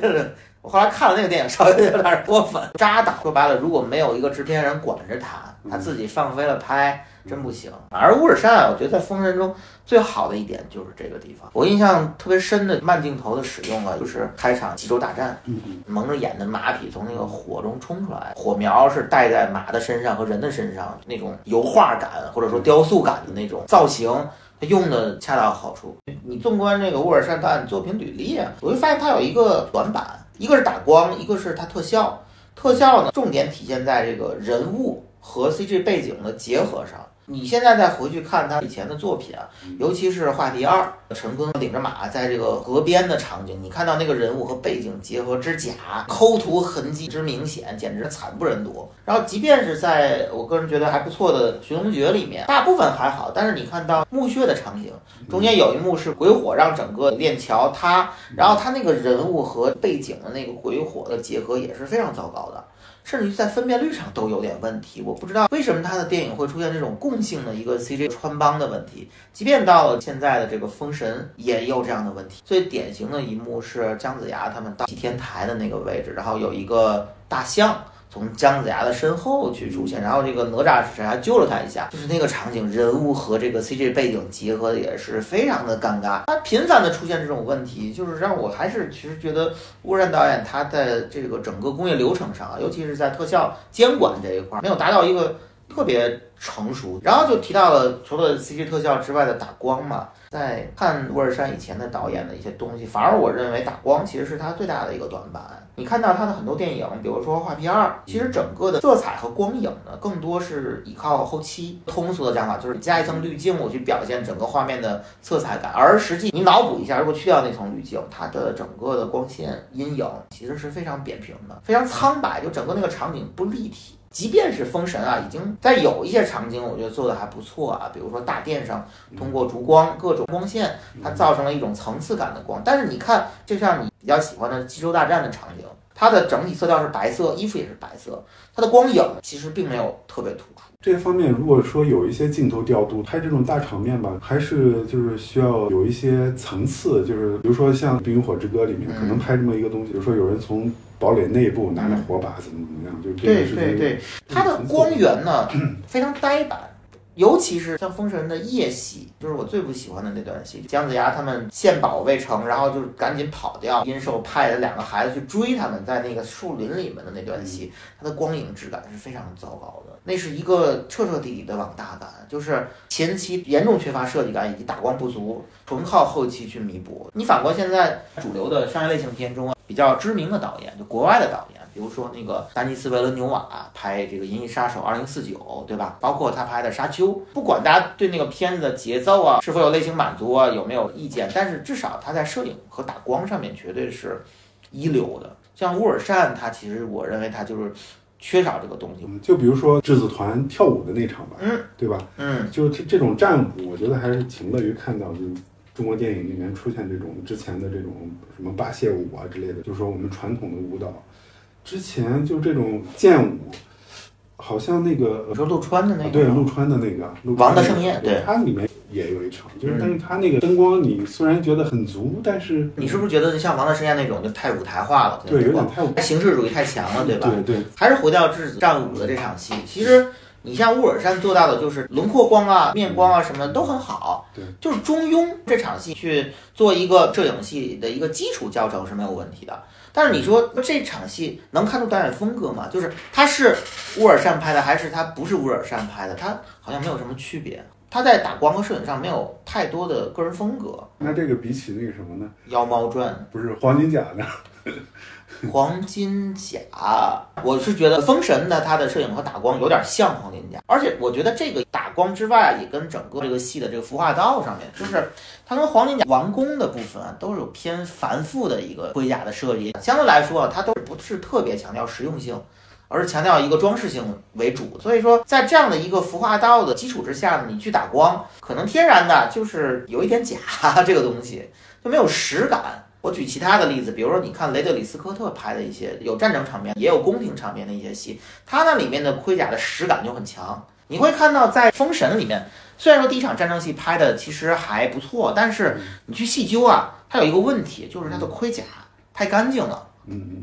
就是我后来看了那个电影，稍微有点过分。扎导说白了，如果没有一个制片人管着他，他自己放飞了拍，真不行。而乌尔善，我觉得在《封神》中最好的一点就是这个地方。我印象特别深的慢镜头的使用啊，就是开场济州大战，蒙着眼的马匹从那个火中冲出来，火苗是带在马的身上和人的身上，那种油画感或者说雕塑感的那种造型。他用的恰到好处。你纵观这个乌尔善导演作品履历啊，我会发现他有一个短板，一个是打光，一个是他特效。特效呢，重点体现在这个人物和 CG 背景的结合上。你现在再回去看他以前的作品啊，尤其是《话题二》，陈坤领着马在这个河边的场景，你看到那个人物和背景结合之假，抠图痕迹之明显，简直惨不忍睹。然后，即便是在我个人觉得还不错的《寻龙诀》里面，大部分还好，但是你看到墓穴的场景，中间有一幕是鬼火让整个链桥塌，然后他那个人物和背景的那个鬼火的结合也是非常糟糕的。甚至于在分辨率上都有点问题，我不知道为什么他的电影会出现这种共性的一个 CG 穿帮的问题。即便到了现在的这个《封神》，也有这样的问题。最典型的一幕是姜子牙他们到祭天台的那个位置，然后有一个大象。从姜子牙的身后去出现，然后这个哪吒是谁还救了他一下，就是那个场景，人物和这个 CG 背景结合的也是非常的尴尬。他频繁的出现这种问题，就是让我还是其实觉得乌然导演他在这个整个工业流程上啊，尤其是在特效监管这一块没有达到一个特别成熟。然后就提到了除了 CG 特效之外的打光嘛。在看沃尔善以前的导演的一些东西，反而我认为打光其实是他最大的一个短板。你看到他的很多电影，比如说《画皮二》，其实整个的色彩和光影呢，更多是依靠后期。通俗的讲法就是加一层滤镜，我去表现整个画面的色彩感。而实际你脑补一下，如果去掉那层滤镜，它的整个的光线、阴影其实是非常扁平的，非常苍白，就整个那个场景不立体。即便是封神啊，已经在有一些场景，我觉得做的还不错啊。比如说大殿上，通过烛光各种光线，它造成了一种层次感的光。但是你看，就像你比较喜欢的《济州大战》的场景，它的整体色调是白色，衣服也是白色，它的光影其实并没有特别突出。这方面，如果说有一些镜头调度，拍这种大场面吧，还是就是需要有一些层次，就是比如说像《冰与火之歌》里面，可能拍这么一个东西，比如说有人从。堡垒内部拿着火把怎么怎么样？就对对对，它的光源呢非常呆板，尤其是像《封神》的夜戏，就是我最不喜欢的那段戏。姜子牙他们献宝未成，然后就赶紧跑掉。殷寿派了两个孩子去追他们，在那个树林里面的那段戏，它的光影质感是非常糟糕的。那是一个彻彻底底的往大感，就是前期严重缺乏设计感以及打光不足，纯靠后期去弥补。你反观现在主流的商业类型片中啊。比较知名的导演，就国外的导演，比如说那个丹尼斯维伦纽瓦拍这个《银翼杀手二零四九》，对吧？包括他拍的《沙丘》，不管大家对那个片子的节奏啊是否有类型满足啊有没有意见，但是至少他在摄影和打光上面绝对是一流的。像乌尔善，他其实我认为他就是缺少这个东西。就比如说质子团跳舞的那场吧，嗯，对吧？嗯，就这这种战舞，我觉得还是挺乐于看到，就。中国电影里面出现这种之前的这种什么八谢舞啊之类的，就是说我们传统的舞蹈，之前就这种剑舞，好像那个说陆川的那个，对陆川的那个王的盛宴，对，它里面也有一场，就是但是它那个灯光你虽然觉得很足，但是你是不是觉得像王的盛宴那种就太舞台化了？对，有点太舞形式主义太强了，对吧？对对，还是回到质子战舞的这场戏，其实。你像乌尔善做到的，就是轮廓光啊、面光啊什么的都很好，对，就是中庸。这场戏去做一个摄影戏的一个基础教程是没有问题的。但是你说这场戏能看出导演风格吗？就是他是乌尔善拍的，还是他不是乌尔善拍的？他好像没有什么区别。他在打光和摄影上没有太多的个人风格。那这个比起那个什么呢？妖猫传不是黄金甲呢？黄金甲，我是觉得封神的它的摄影和打光有点像黄金甲，而且我觉得这个打光之外，也跟整个这个戏的这个服化道上面，就是它跟黄金甲王宫的部分啊，都是有偏繁复的一个盔甲的设计。相对来说啊，它都不是特别强调实用性，而是强调一个装饰性为主。所以说，在这样的一个服化道的基础之下呢，你去打光，可能天然的就是有一点假，这个东西就没有实感。我举其他的例子，比如说你看雷德里斯科特拍的一些有战争场面，也有宫廷场面的一些戏，他那里面的盔甲的实感就很强。你会看到在《封神》里面，虽然说第一场战争戏拍的其实还不错，但是你去细究啊，它有一个问题，就是它的盔甲太干净了。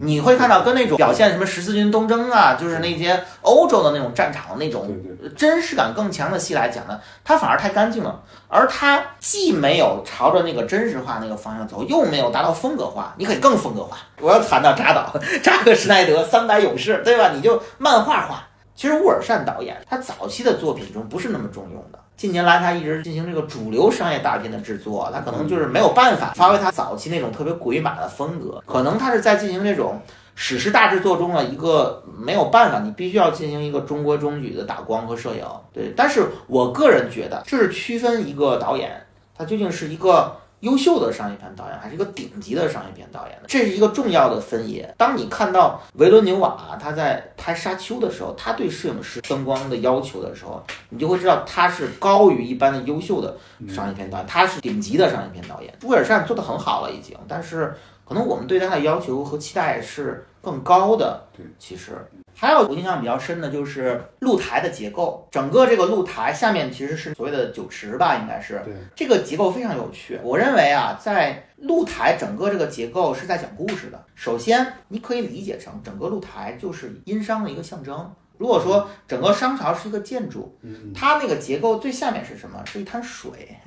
你会看到跟那种表现什么十字军东征啊，就是那些欧洲的那种战场的那种真实感更强的戏来讲呢，它反而太干净了，而它既没有朝着那个真实化那个方向走，又没有达到风格化。你可以更风格化。我要谈到扎导、扎克施耐德三百勇士，对吧？你就漫画化。其实沃尔善导演他早期的作品中不是那么重用的。近年来，他一直进行这个主流商业大片的制作，他可能就是没有办法发挥他早期那种特别鬼马的风格，可能他是在进行这种史诗大制作中的一个没有办法，你必须要进行一个中规中矩的打光和摄影。对，但是我个人觉得，这是区分一个导演他究竟是一个。优秀的商业片导演还是一个顶级的商业片导演这是一个重要的分野。当你看到维伦纽瓦他在拍《沙丘》的时候，他对摄影师灯光的要求的时候，你就会知道他是高于一般的优秀的商业片导演，他是顶级的商业片导演。朱尔善做的很好了已经，但是可能我们对他的要求和期待是更高的。对，其实。还有我印象比较深的就是露台的结构，整个这个露台下面其实是所谓的酒池吧，应该是。对。这个结构非常有趣，我认为啊，在露台整个这个结构是在讲故事的。首先，你可以理解成整个露台就是殷商的一个象征。如果说整个商朝是一个建筑，它那个结构最下面是什么？是一滩水，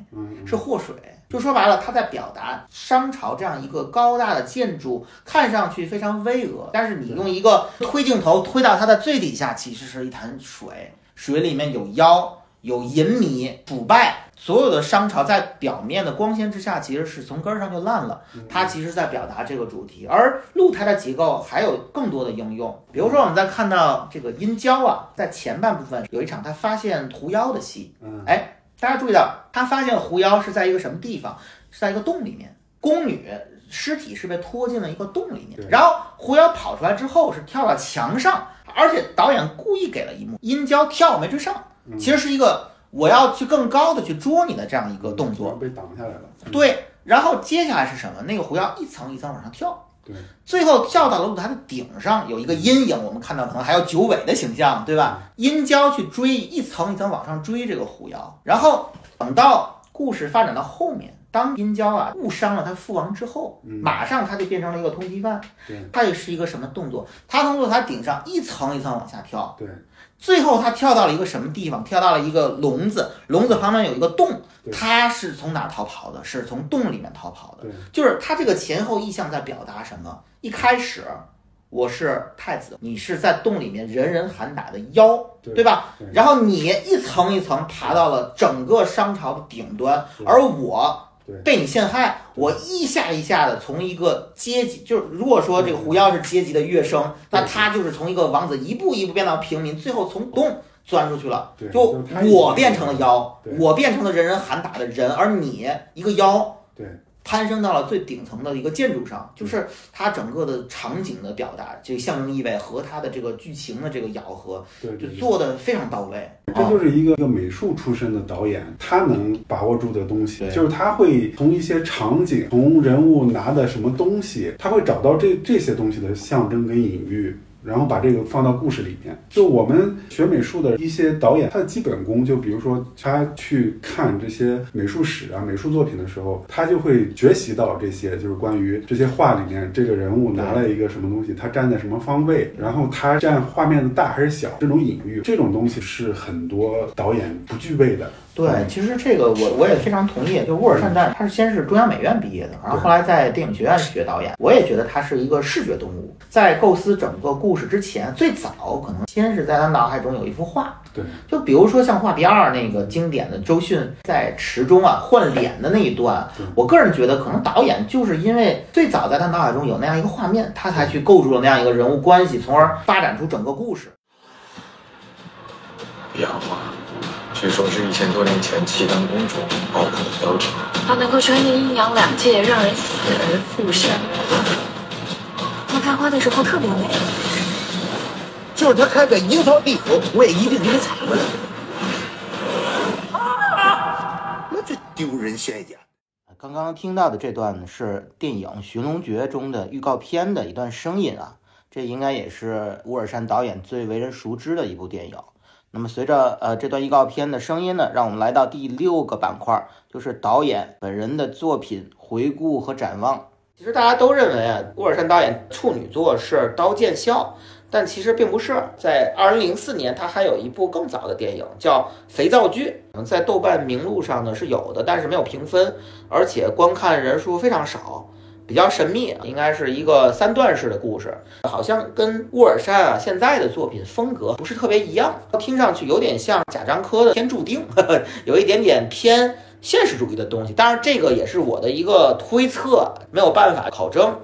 是祸水。就说白了，它在表达商朝这样一个高大的建筑看上去非常巍峨，但是你用一个推镜头推到它的最底下，其实是一潭水，水里面有妖，有淫靡，腐败。所有的商朝在表面的光鲜之下，其实是从根儿上就烂了。它其实在表达这个主题，而露台的结构还有更多的应用。比如说，我们在看到这个殷郊啊，在前半部分有一场他发现狐妖的戏。哎，大家注意到，他发现狐妖是在一个什么地方？是在一个洞里面，宫女尸体是被拖进了一个洞里面，然后狐妖跑出来之后是跳到墙上，而且导演故意给了一幕殷郊跳没追上，其实是一个。我要去更高的去捉你的这样一个动作，被挡下来了。对，然后接下来是什么？那个狐妖一层一层往上跳，对，最后跳到了舞台的顶上，有一个阴影，我们看到可能还有九尾的形象，对吧？殷郊去追，一层一层往上追这个狐妖，然后等到故事发展到后面，当殷郊啊误伤了他父王之后，马上他就变成了一个通缉犯，他也是一个什么动作？他从舞台顶上一层一层往下跳，对。最后他跳到了一个什么地方？跳到了一个笼子，笼子旁边有一个洞。他是从哪逃跑的？是从洞里面逃跑的。就是他这个前后意象在表达什么？一开始我是太子，你是在洞里面人人喊打的妖，对吧？然后你一层一层爬到了整个商朝的顶端，而我。被你陷害，我一下一下的从一个阶级，就是如果说这个狐妖是阶级的跃升，那他就是从一个王子一步一步变到平民，最后从洞钻出去了。就我变成了妖，我变成了人人喊打的人，而你一个妖。对。攀升到了最顶层的一个建筑上，就是它整个的场景的表达，这个象征意味和它的这个剧情的这个咬合，就做的非常到位。这就是一个一个美术出身的导演，他能把握住的东西，就是他会从一些场景，从人物拿的什么东西，他会找到这这些东西的象征跟隐喻。然后把这个放到故事里面。就我们学美术的一些导演，他的基本功，就比如说他去看这些美术史啊、美术作品的时候，他就会学习到这些，就是关于这些画里面这个人物拿了一个什么东西，他站在什么方位，然后他占画面的大还是小，这种隐喻，这种东西是很多导演不具备的。对，其实这个我我也非常同意。就沃尔善旦，他是先是中央美院毕业的，然后后来在电影学院学导演。我也觉得他是一个视觉动物，在构思整个故事之前，最早可能先是在他脑海中有一幅画。对，就比如说像画第二那个经典的周迅在池中啊换脸的那一段，我个人觉得可能导演就是因为最早在他脑海中有那样一个画面，他才去构筑了那样一个人物关系，从而发展出整个故事。变化。据说是一千多年前契丹公主宝塔的标志。它能够穿越阴阳两界，让人死而复生。它开花的时候特别美。就是他开在阴曹地府，我也一定给你采回来。那这丢人现眼。刚刚听到的这段是电影《寻龙诀》中的预告片的一段声音啊，这应该也是乌尔善导演最为人熟知的一部电影。那么随着呃这段预告片的声音呢，让我们来到第六个板块，就是导演本人的作品回顾和展望。其实大家都认为啊，乌尔善导演处女作是《刀剑笑》，但其实并不是。在二零零四年，他还有一部更早的电影叫《肥皂剧》，在豆瓣名录上呢是有的，但是没有评分，而且观看人数非常少。比较神秘，应该是一个三段式的故事，好像跟沃尔善啊现在的作品风格不是特别一样，听上去有点像贾樟柯的《天注定》，有一点点偏现实主义的东西。当然，这个也是我的一个推测，没有办法考证。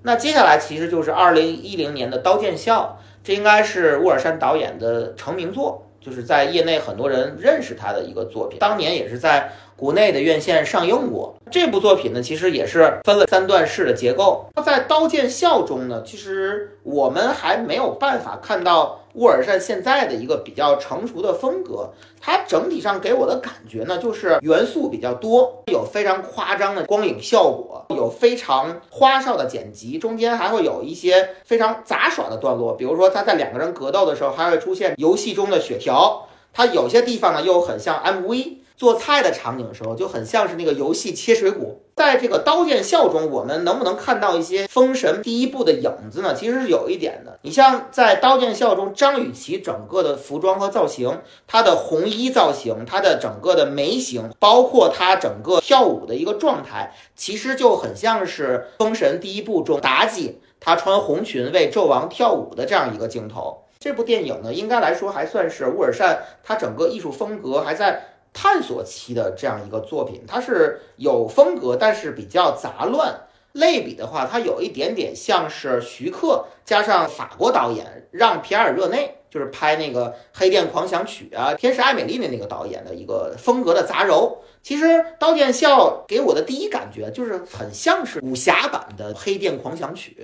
那接下来其实就是二零一零年的《刀剑笑》，这应该是沃尔善导演的成名作，就是在业内很多人认识他的一个作品。当年也是在国内的院线上映过。这部作品呢，其实也是分了三段式的结构。那在《刀剑笑》中呢，其实我们还没有办法看到沃尔善现在的一个比较成熟的风格。它整体上给我的感觉呢，就是元素比较多，有非常夸张的光影效果，有非常花哨的剪辑，中间还会有一些非常杂耍的段落，比如说他在两个人格斗的时候，还会出现游戏中的血条。它有些地方呢又很像 MV 做菜的场景的时候，就很像是那个游戏切水果。在这个《刀剑笑》中，我们能不能看到一些《封神》第一部的影子呢？其实是有一点的。你像在《刀剑笑》中，张雨绮整个的服装和造型，她的红衣造型，她的整个的眉形，包括她整个跳舞的一个状态，其实就很像是《封神》第一部中妲己她穿红裙为纣王跳舞的这样一个镜头。这部电影呢，应该来说还算是乌尔善他整个艺术风格还在探索期的这样一个作品。它是有风格，但是比较杂乱。类比的话，它有一点点像是徐克加上法国导演让皮埃尔热内，就是拍那个《黑店狂想曲》啊，《天使爱美丽》的那个导演的一个风格的杂糅。其实《刀剑笑》给我的第一感觉就是很像是武侠版的《黑店狂想曲》。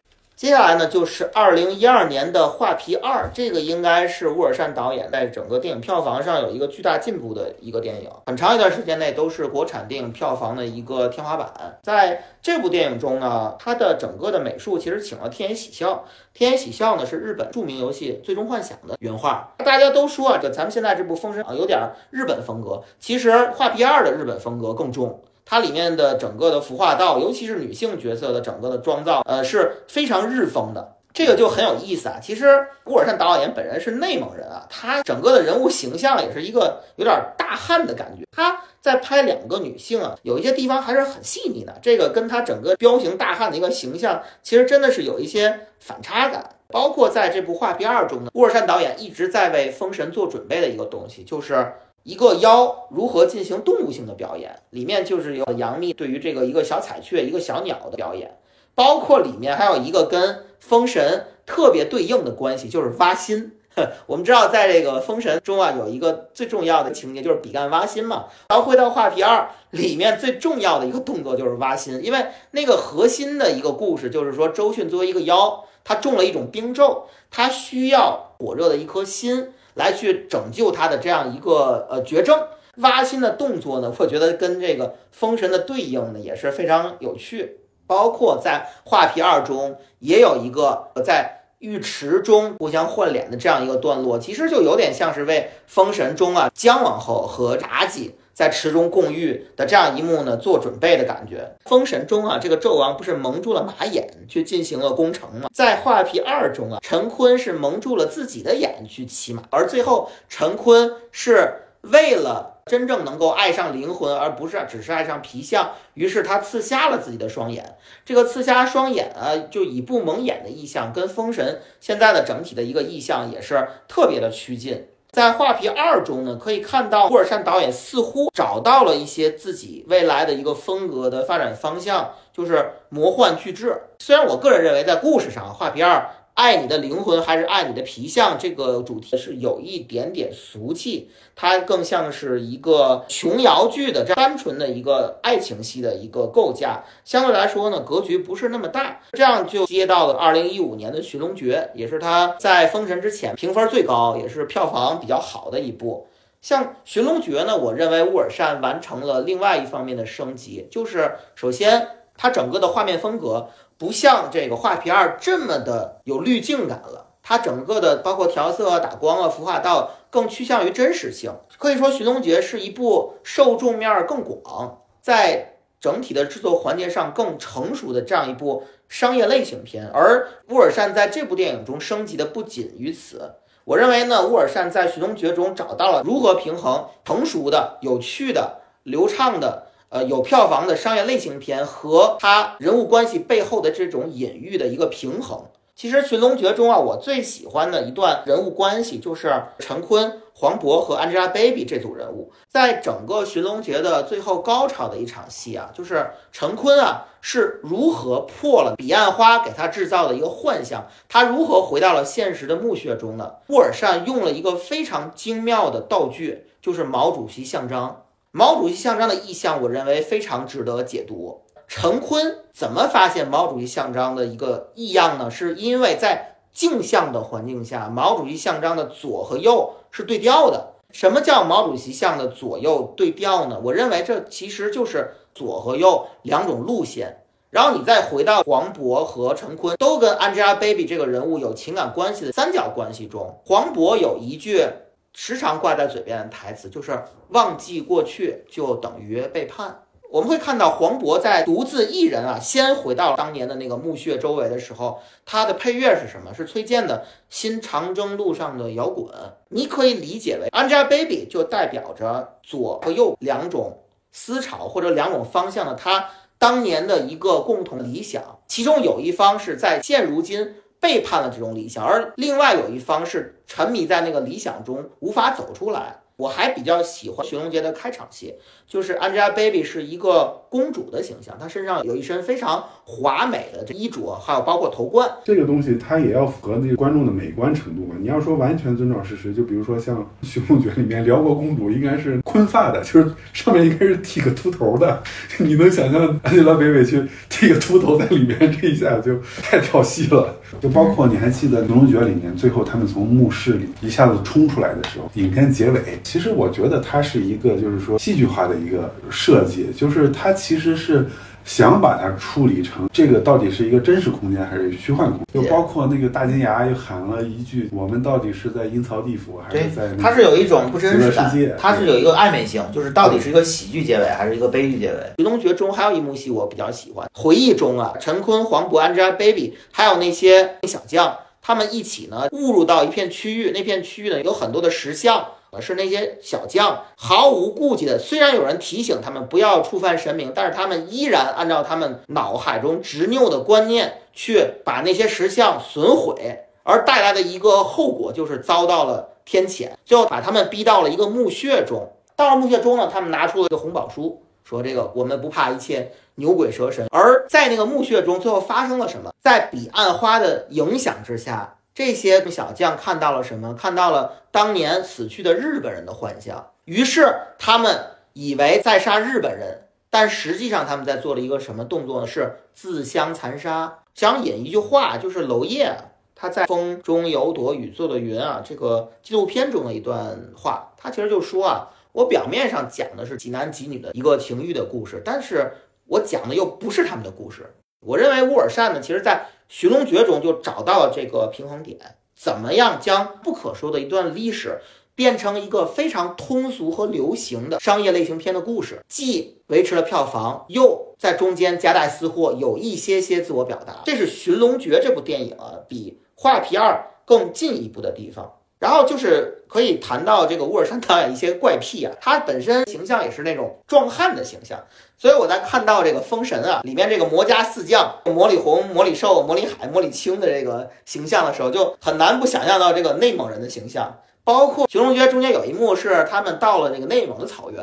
接下来呢，就是二零一二年的《画皮二》，这个应该是沃尔善导演在整个电影票房上有一个巨大进步的一个电影。很长一段时间内都是国产电影票房的一个天花板。在这部电影中呢，它的整个的美术其实请了天野喜孝。天野喜孝呢是日本著名游戏《最终幻想》的原画。大家都说啊，这咱们现在这部《封神》啊有点日本风格，其实《画皮二》的日本风格更重。它里面的整个的服化道，尤其是女性角色的整个的妆造，呃，是非常日风的，这个就很有意思啊。其实乌尔善导演本人是内蒙人啊，他整个的人物形象也是一个有点大汉的感觉。他在拍两个女性啊，有一些地方还是很细腻的，这个跟他整个彪形大汉的一个形象，其实真的是有一些反差感。包括在这部《画皮二》中呢，乌尔善导演一直在为《封神》做准备的一个东西，就是。一个妖如何进行动物性的表演？里面就是有杨幂对于这个一个小彩雀、一个小鸟的表演，包括里面还有一个跟封神特别对应的关系，就是挖心。我们知道，在这个封神中啊，有一个最重要的情节就是比干挖心嘛。然后回到画皮二里面，最重要的一个动作就是挖心，因为那个核心的一个故事就是说，周迅作为一个妖，他中了一种冰咒，他需要火热的一颗心。来去拯救他的这样一个呃绝症，挖心的动作呢，我觉得跟这个封神的对应呢也是非常有趣。包括在画皮二中也有一个在浴池中互相换脸的这样一个段落，其实就有点像是为封神中啊姜王后和妲己。在池中共浴的这样一幕呢，做准备的感觉。封神中啊，这个纣王不是蒙住了马眼去进行了攻城吗？在画皮二中啊，陈坤是蒙住了自己的眼去骑马，而最后陈坤是为了真正能够爱上灵魂，而不是只是爱上皮相，于是他刺瞎了自己的双眼。这个刺瞎双眼啊，就以不蒙眼的意象，跟封神现在的整体的一个意象也是特别的趋近。在《画皮二》中呢，可以看到霍尔善导演似乎找到了一些自己未来的一个风格的发展方向，就是魔幻巨制。虽然我个人认为，在故事上，《画皮二》。爱你的灵魂还是爱你的皮相？这个主题是有一点点俗气，它更像是一个琼瑶剧的这单纯的一个爱情戏的一个构架。相对来说呢，格局不是那么大。这样就接到了二零一五年的《寻龙诀》，也是他在《封神》之前评分最高，也是票房比较好的一部。像《寻龙诀》呢，我认为乌尔善完成了另外一方面的升级，就是首先它整个的画面风格。不像这个画皮二这么的有滤镜感了，它整个的包括调色、打光啊、服化道更趋向于真实性。可以说，《寻龙诀》是一部受众面更广，在整体的制作环节上更成熟的这样一部商业类型片。而乌尔善在这部电影中升级的不仅于此，我认为呢，乌尔善在《寻龙诀》中找到了如何平衡成熟的、有趣的、流畅的。呃，有票房的商业类型片和它人物关系背后的这种隐喻的一个平衡，其实《寻龙诀》中啊，我最喜欢的一段人物关系就是陈坤、黄渤和 Angelababy 这组人物。在整个《寻龙诀》的最后高潮的一场戏啊，就是陈坤啊是如何破了彼岸花给他制造的一个幻象，他如何回到了现实的墓穴中呢？乌尔善用了一个非常精妙的道具，就是毛主席像章。毛主席像章的意象，我认为非常值得解读。陈坤怎么发现毛主席像章的一个异样呢？是因为在镜像的环境下，毛主席像章的左和右是对调的。什么叫毛主席像的左右对调呢？我认为这其实就是左和右两种路线。然后你再回到黄渤和陈坤都跟 Angelababy 这个人物有情感关系的三角关系中，黄渤有一句时常挂在嘴边的台词，就是“忘记过去就等于背叛”。我们会看到黄渤在独自一人啊，先回到当年的那个墓穴周围的时候，他的配乐是什么？是崔健的《新长征路上的摇滚》。你可以理解为 Angelababy 就代表着左和右两种思潮或者两种方向的他当年的一个共同理想，其中有一方是在现如今背叛了这种理想，而另外有一方是沉迷在那个理想中无法走出来。我还比较喜欢《寻龙诀》的开场戏，就是 Angelababy 是一个公主的形象，她身上有一身非常华美的衣着，还有包括头冠。这个东西它也要符合那个观众的美观程度嘛。你要说完全遵照事实，就比如说像《寻龙诀》里面辽国公主应该是坤发的，就是上面应该是剃个秃头的。你能想象 Angelababy 去剃个秃头在里面，这一下就太跳戏了。就包括你还记得《寻龙诀》里面最后他们从墓室里一下子冲出来的时候，影片结尾。其实我觉得它是一个，就是说戏剧化的一个设计，就是它其实是想把它处理成这个到底是一个真实空间还是虚幻空间，就包括那个大金牙又喊了一句：“我们到底是在阴曹地府还是在……”它是有一种不真实感世界，它是有一个暧昧性，就是到底是一个喜剧结尾还是一个悲剧结尾。《寻龙诀》中还有一幕戏我比较喜欢，回忆中啊，陈坤、黄渤、Angelababy 还有那些小将，他们一起呢误入到一片区域，那片区域呢有很多的石像。是那些小将毫无顾忌的，虽然有人提醒他们不要触犯神明，但是他们依然按照他们脑海中执拗的观念去把那些石像损毁，而带来的一个后果就是遭到了天谴，最后把他们逼到了一个墓穴中。到了墓穴中呢，他们拿出了一个红宝书，说这个我们不怕一切牛鬼蛇神。而在那个墓穴中，最后发生了什么？在彼岸花的影响之下。这些小将看到了什么？看到了当年死去的日本人的幻象。于是他们以为在杀日本人，但实际上他们在做了一个什么动作呢？是自相残杀。想引一句话，就是娄烨他在《风中有朵雨做的云》啊这个纪录片中的一段话，他其实就说啊，我表面上讲的是几男几女的一个情欲的故事，但是我讲的又不是他们的故事。我认为乌尔善呢，其实在。《寻龙诀》中就找到了这个平衡点，怎么样将不可说的一段历史变成一个非常通俗和流行的商业类型片的故事，既维持了票房，又在中间夹带私货，有一些些自我表达。这是《寻龙诀》这部电影啊，比《画皮二》更进一步的地方。然后就是可以谈到这个乌尔善导演一些怪癖啊，他本身形象也是那种壮汉的形象，所以我在看到这个《封神》啊里面这个魔家四将魔里红、魔里寿、魔里海、魔里青的这个形象的时候，就很难不想象到这个内蒙人的形象。包括《寻龙诀》中间有一幕是他们到了那个内蒙的草原，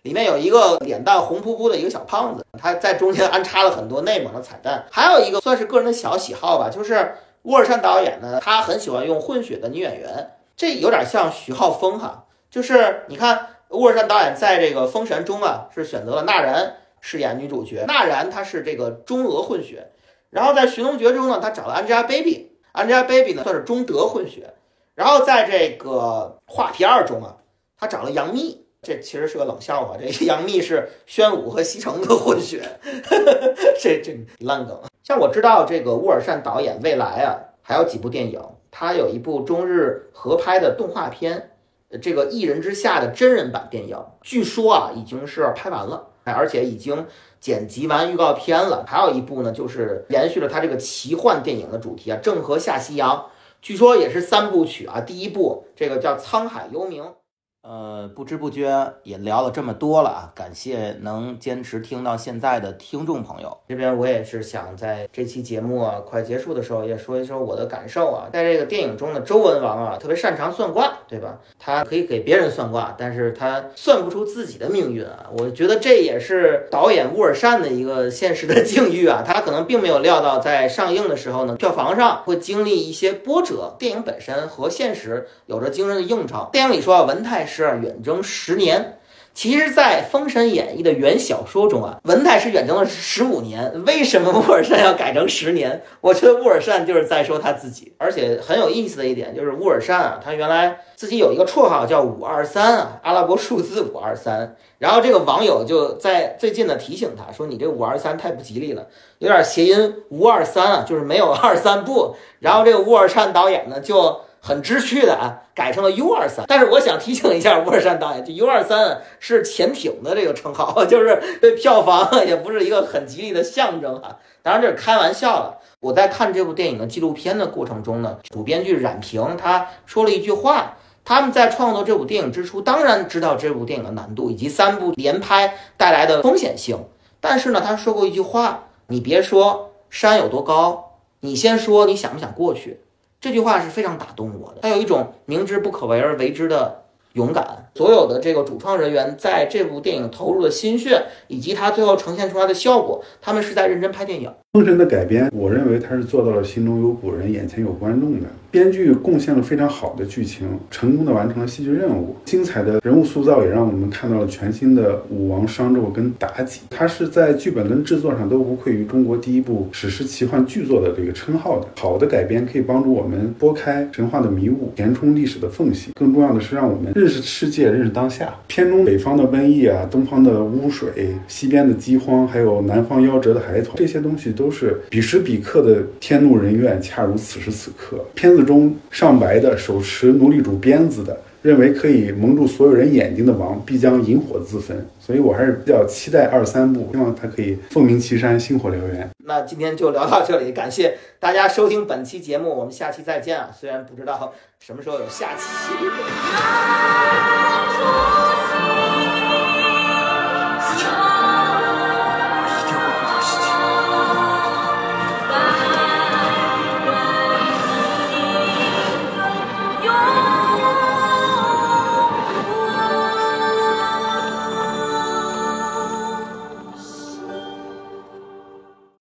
里面有一个脸蛋红扑扑的一个小胖子，他在中间安插了很多内蒙的彩蛋。还有一个算是个人的小喜好吧，就是乌尔善导演呢，他很喜欢用混血的女演员。这有点像徐浩峰哈，就是你看乌尔善导演在这个《封神》中啊，是选择了纳然饰演女主角。纳然她是这个中俄混血，然后在《寻龙诀》中呢，他找了 Angelababy，Angelababy 呢算是中德混血。然后在这个《画皮二》中啊，他找了杨幂，这其实是个冷笑话，这杨幂是宣武和西城的混血，这这烂梗。像我知道这个乌尔善导演未来啊还有几部电影。他有一部中日合拍的动画片，这个《一人之下》的真人版电影，据说啊已经是拍完了，而且已经剪辑完预告片了。还有一部呢，就是延续了他这个奇幻电影的主题啊，《郑和下西洋》，据说也是三部曲啊。第一部这个叫《沧海幽冥》。呃，不知不觉也聊了这么多了啊！感谢能坚持听到现在的听众朋友。这边我也是想在这期节目啊快结束的时候，也说一说我的感受啊。在这个电影中的周文王啊，特别擅长算卦，对吧？他可以给别人算卦，但是他算不出自己的命运啊。我觉得这也是导演乌尔善的一个现实的境遇啊。他可能并没有料到，在上映的时候呢，票房上会经历一些波折。电影本身和现实有着惊人的映照。电影里说啊，文太师啊远征十年。其实，在《封神演义》的原小说中啊，文太师远征了十五年。为什么乌尔善要改成十年？我觉得乌尔善就是在说他自己。而且很有意思的一点就是，乌尔善啊，他原来自己有一个绰号叫“五二三”啊，阿拉伯数字五二三。然后这个网友就在最近呢提醒他说：“你这五二三太不吉利了，有点谐音无二三啊，就是没有二三步。”然后这个乌尔善导演呢就。很知趣的啊，改成了 U 二三。但是我想提醒一下乌尔善导演，这 U 二三是潜艇的这个称号，就是对票房也不是一个很吉利的象征啊。当然这是开玩笑了。我在看这部电影的纪录片的过程中呢，主编剧冉平他说了一句话：他们在创作这部电影之初，当然知道这部电影的难度以及三部连拍带来的风险性。但是呢，他说过一句话：你别说山有多高，你先说你想不想过去。这句话是非常打动我的，他有一种明知不可为而为之的勇敢。所有的这个主创人员在这部电影投入的心血，以及他最后呈现出来的效果，他们是在认真拍电影。封神的改编，我认为他是做到了心中有古人，眼前有观众的。编剧贡献了非常好的剧情，成功的完成了戏剧任务。精彩的人物塑造也让我们看到了全新的武王商纣跟妲己。他是在剧本跟制作上都不愧于中国第一部史诗奇幻巨作的这个称号的。好的改编可以帮助我们拨开神话的迷雾，填充历史的缝隙。更重要的是让我们认识世界，认识当下。片中北方的瘟疫啊，东方的污水，西边的饥荒，还有南方夭折的孩童，这些东西都是彼时彼刻的天怒人怨，恰如此时此刻。片子中上白的手持奴隶主鞭子的，认为可以蒙住所有人眼睛的王，必将引火自焚。所以我还是比较期待二三部，希望他可以凤鸣岐山，星火燎原。那今天就聊到这里，感谢大家收听本期节目，我们下期再见啊！虽然不知道什么时候有下期。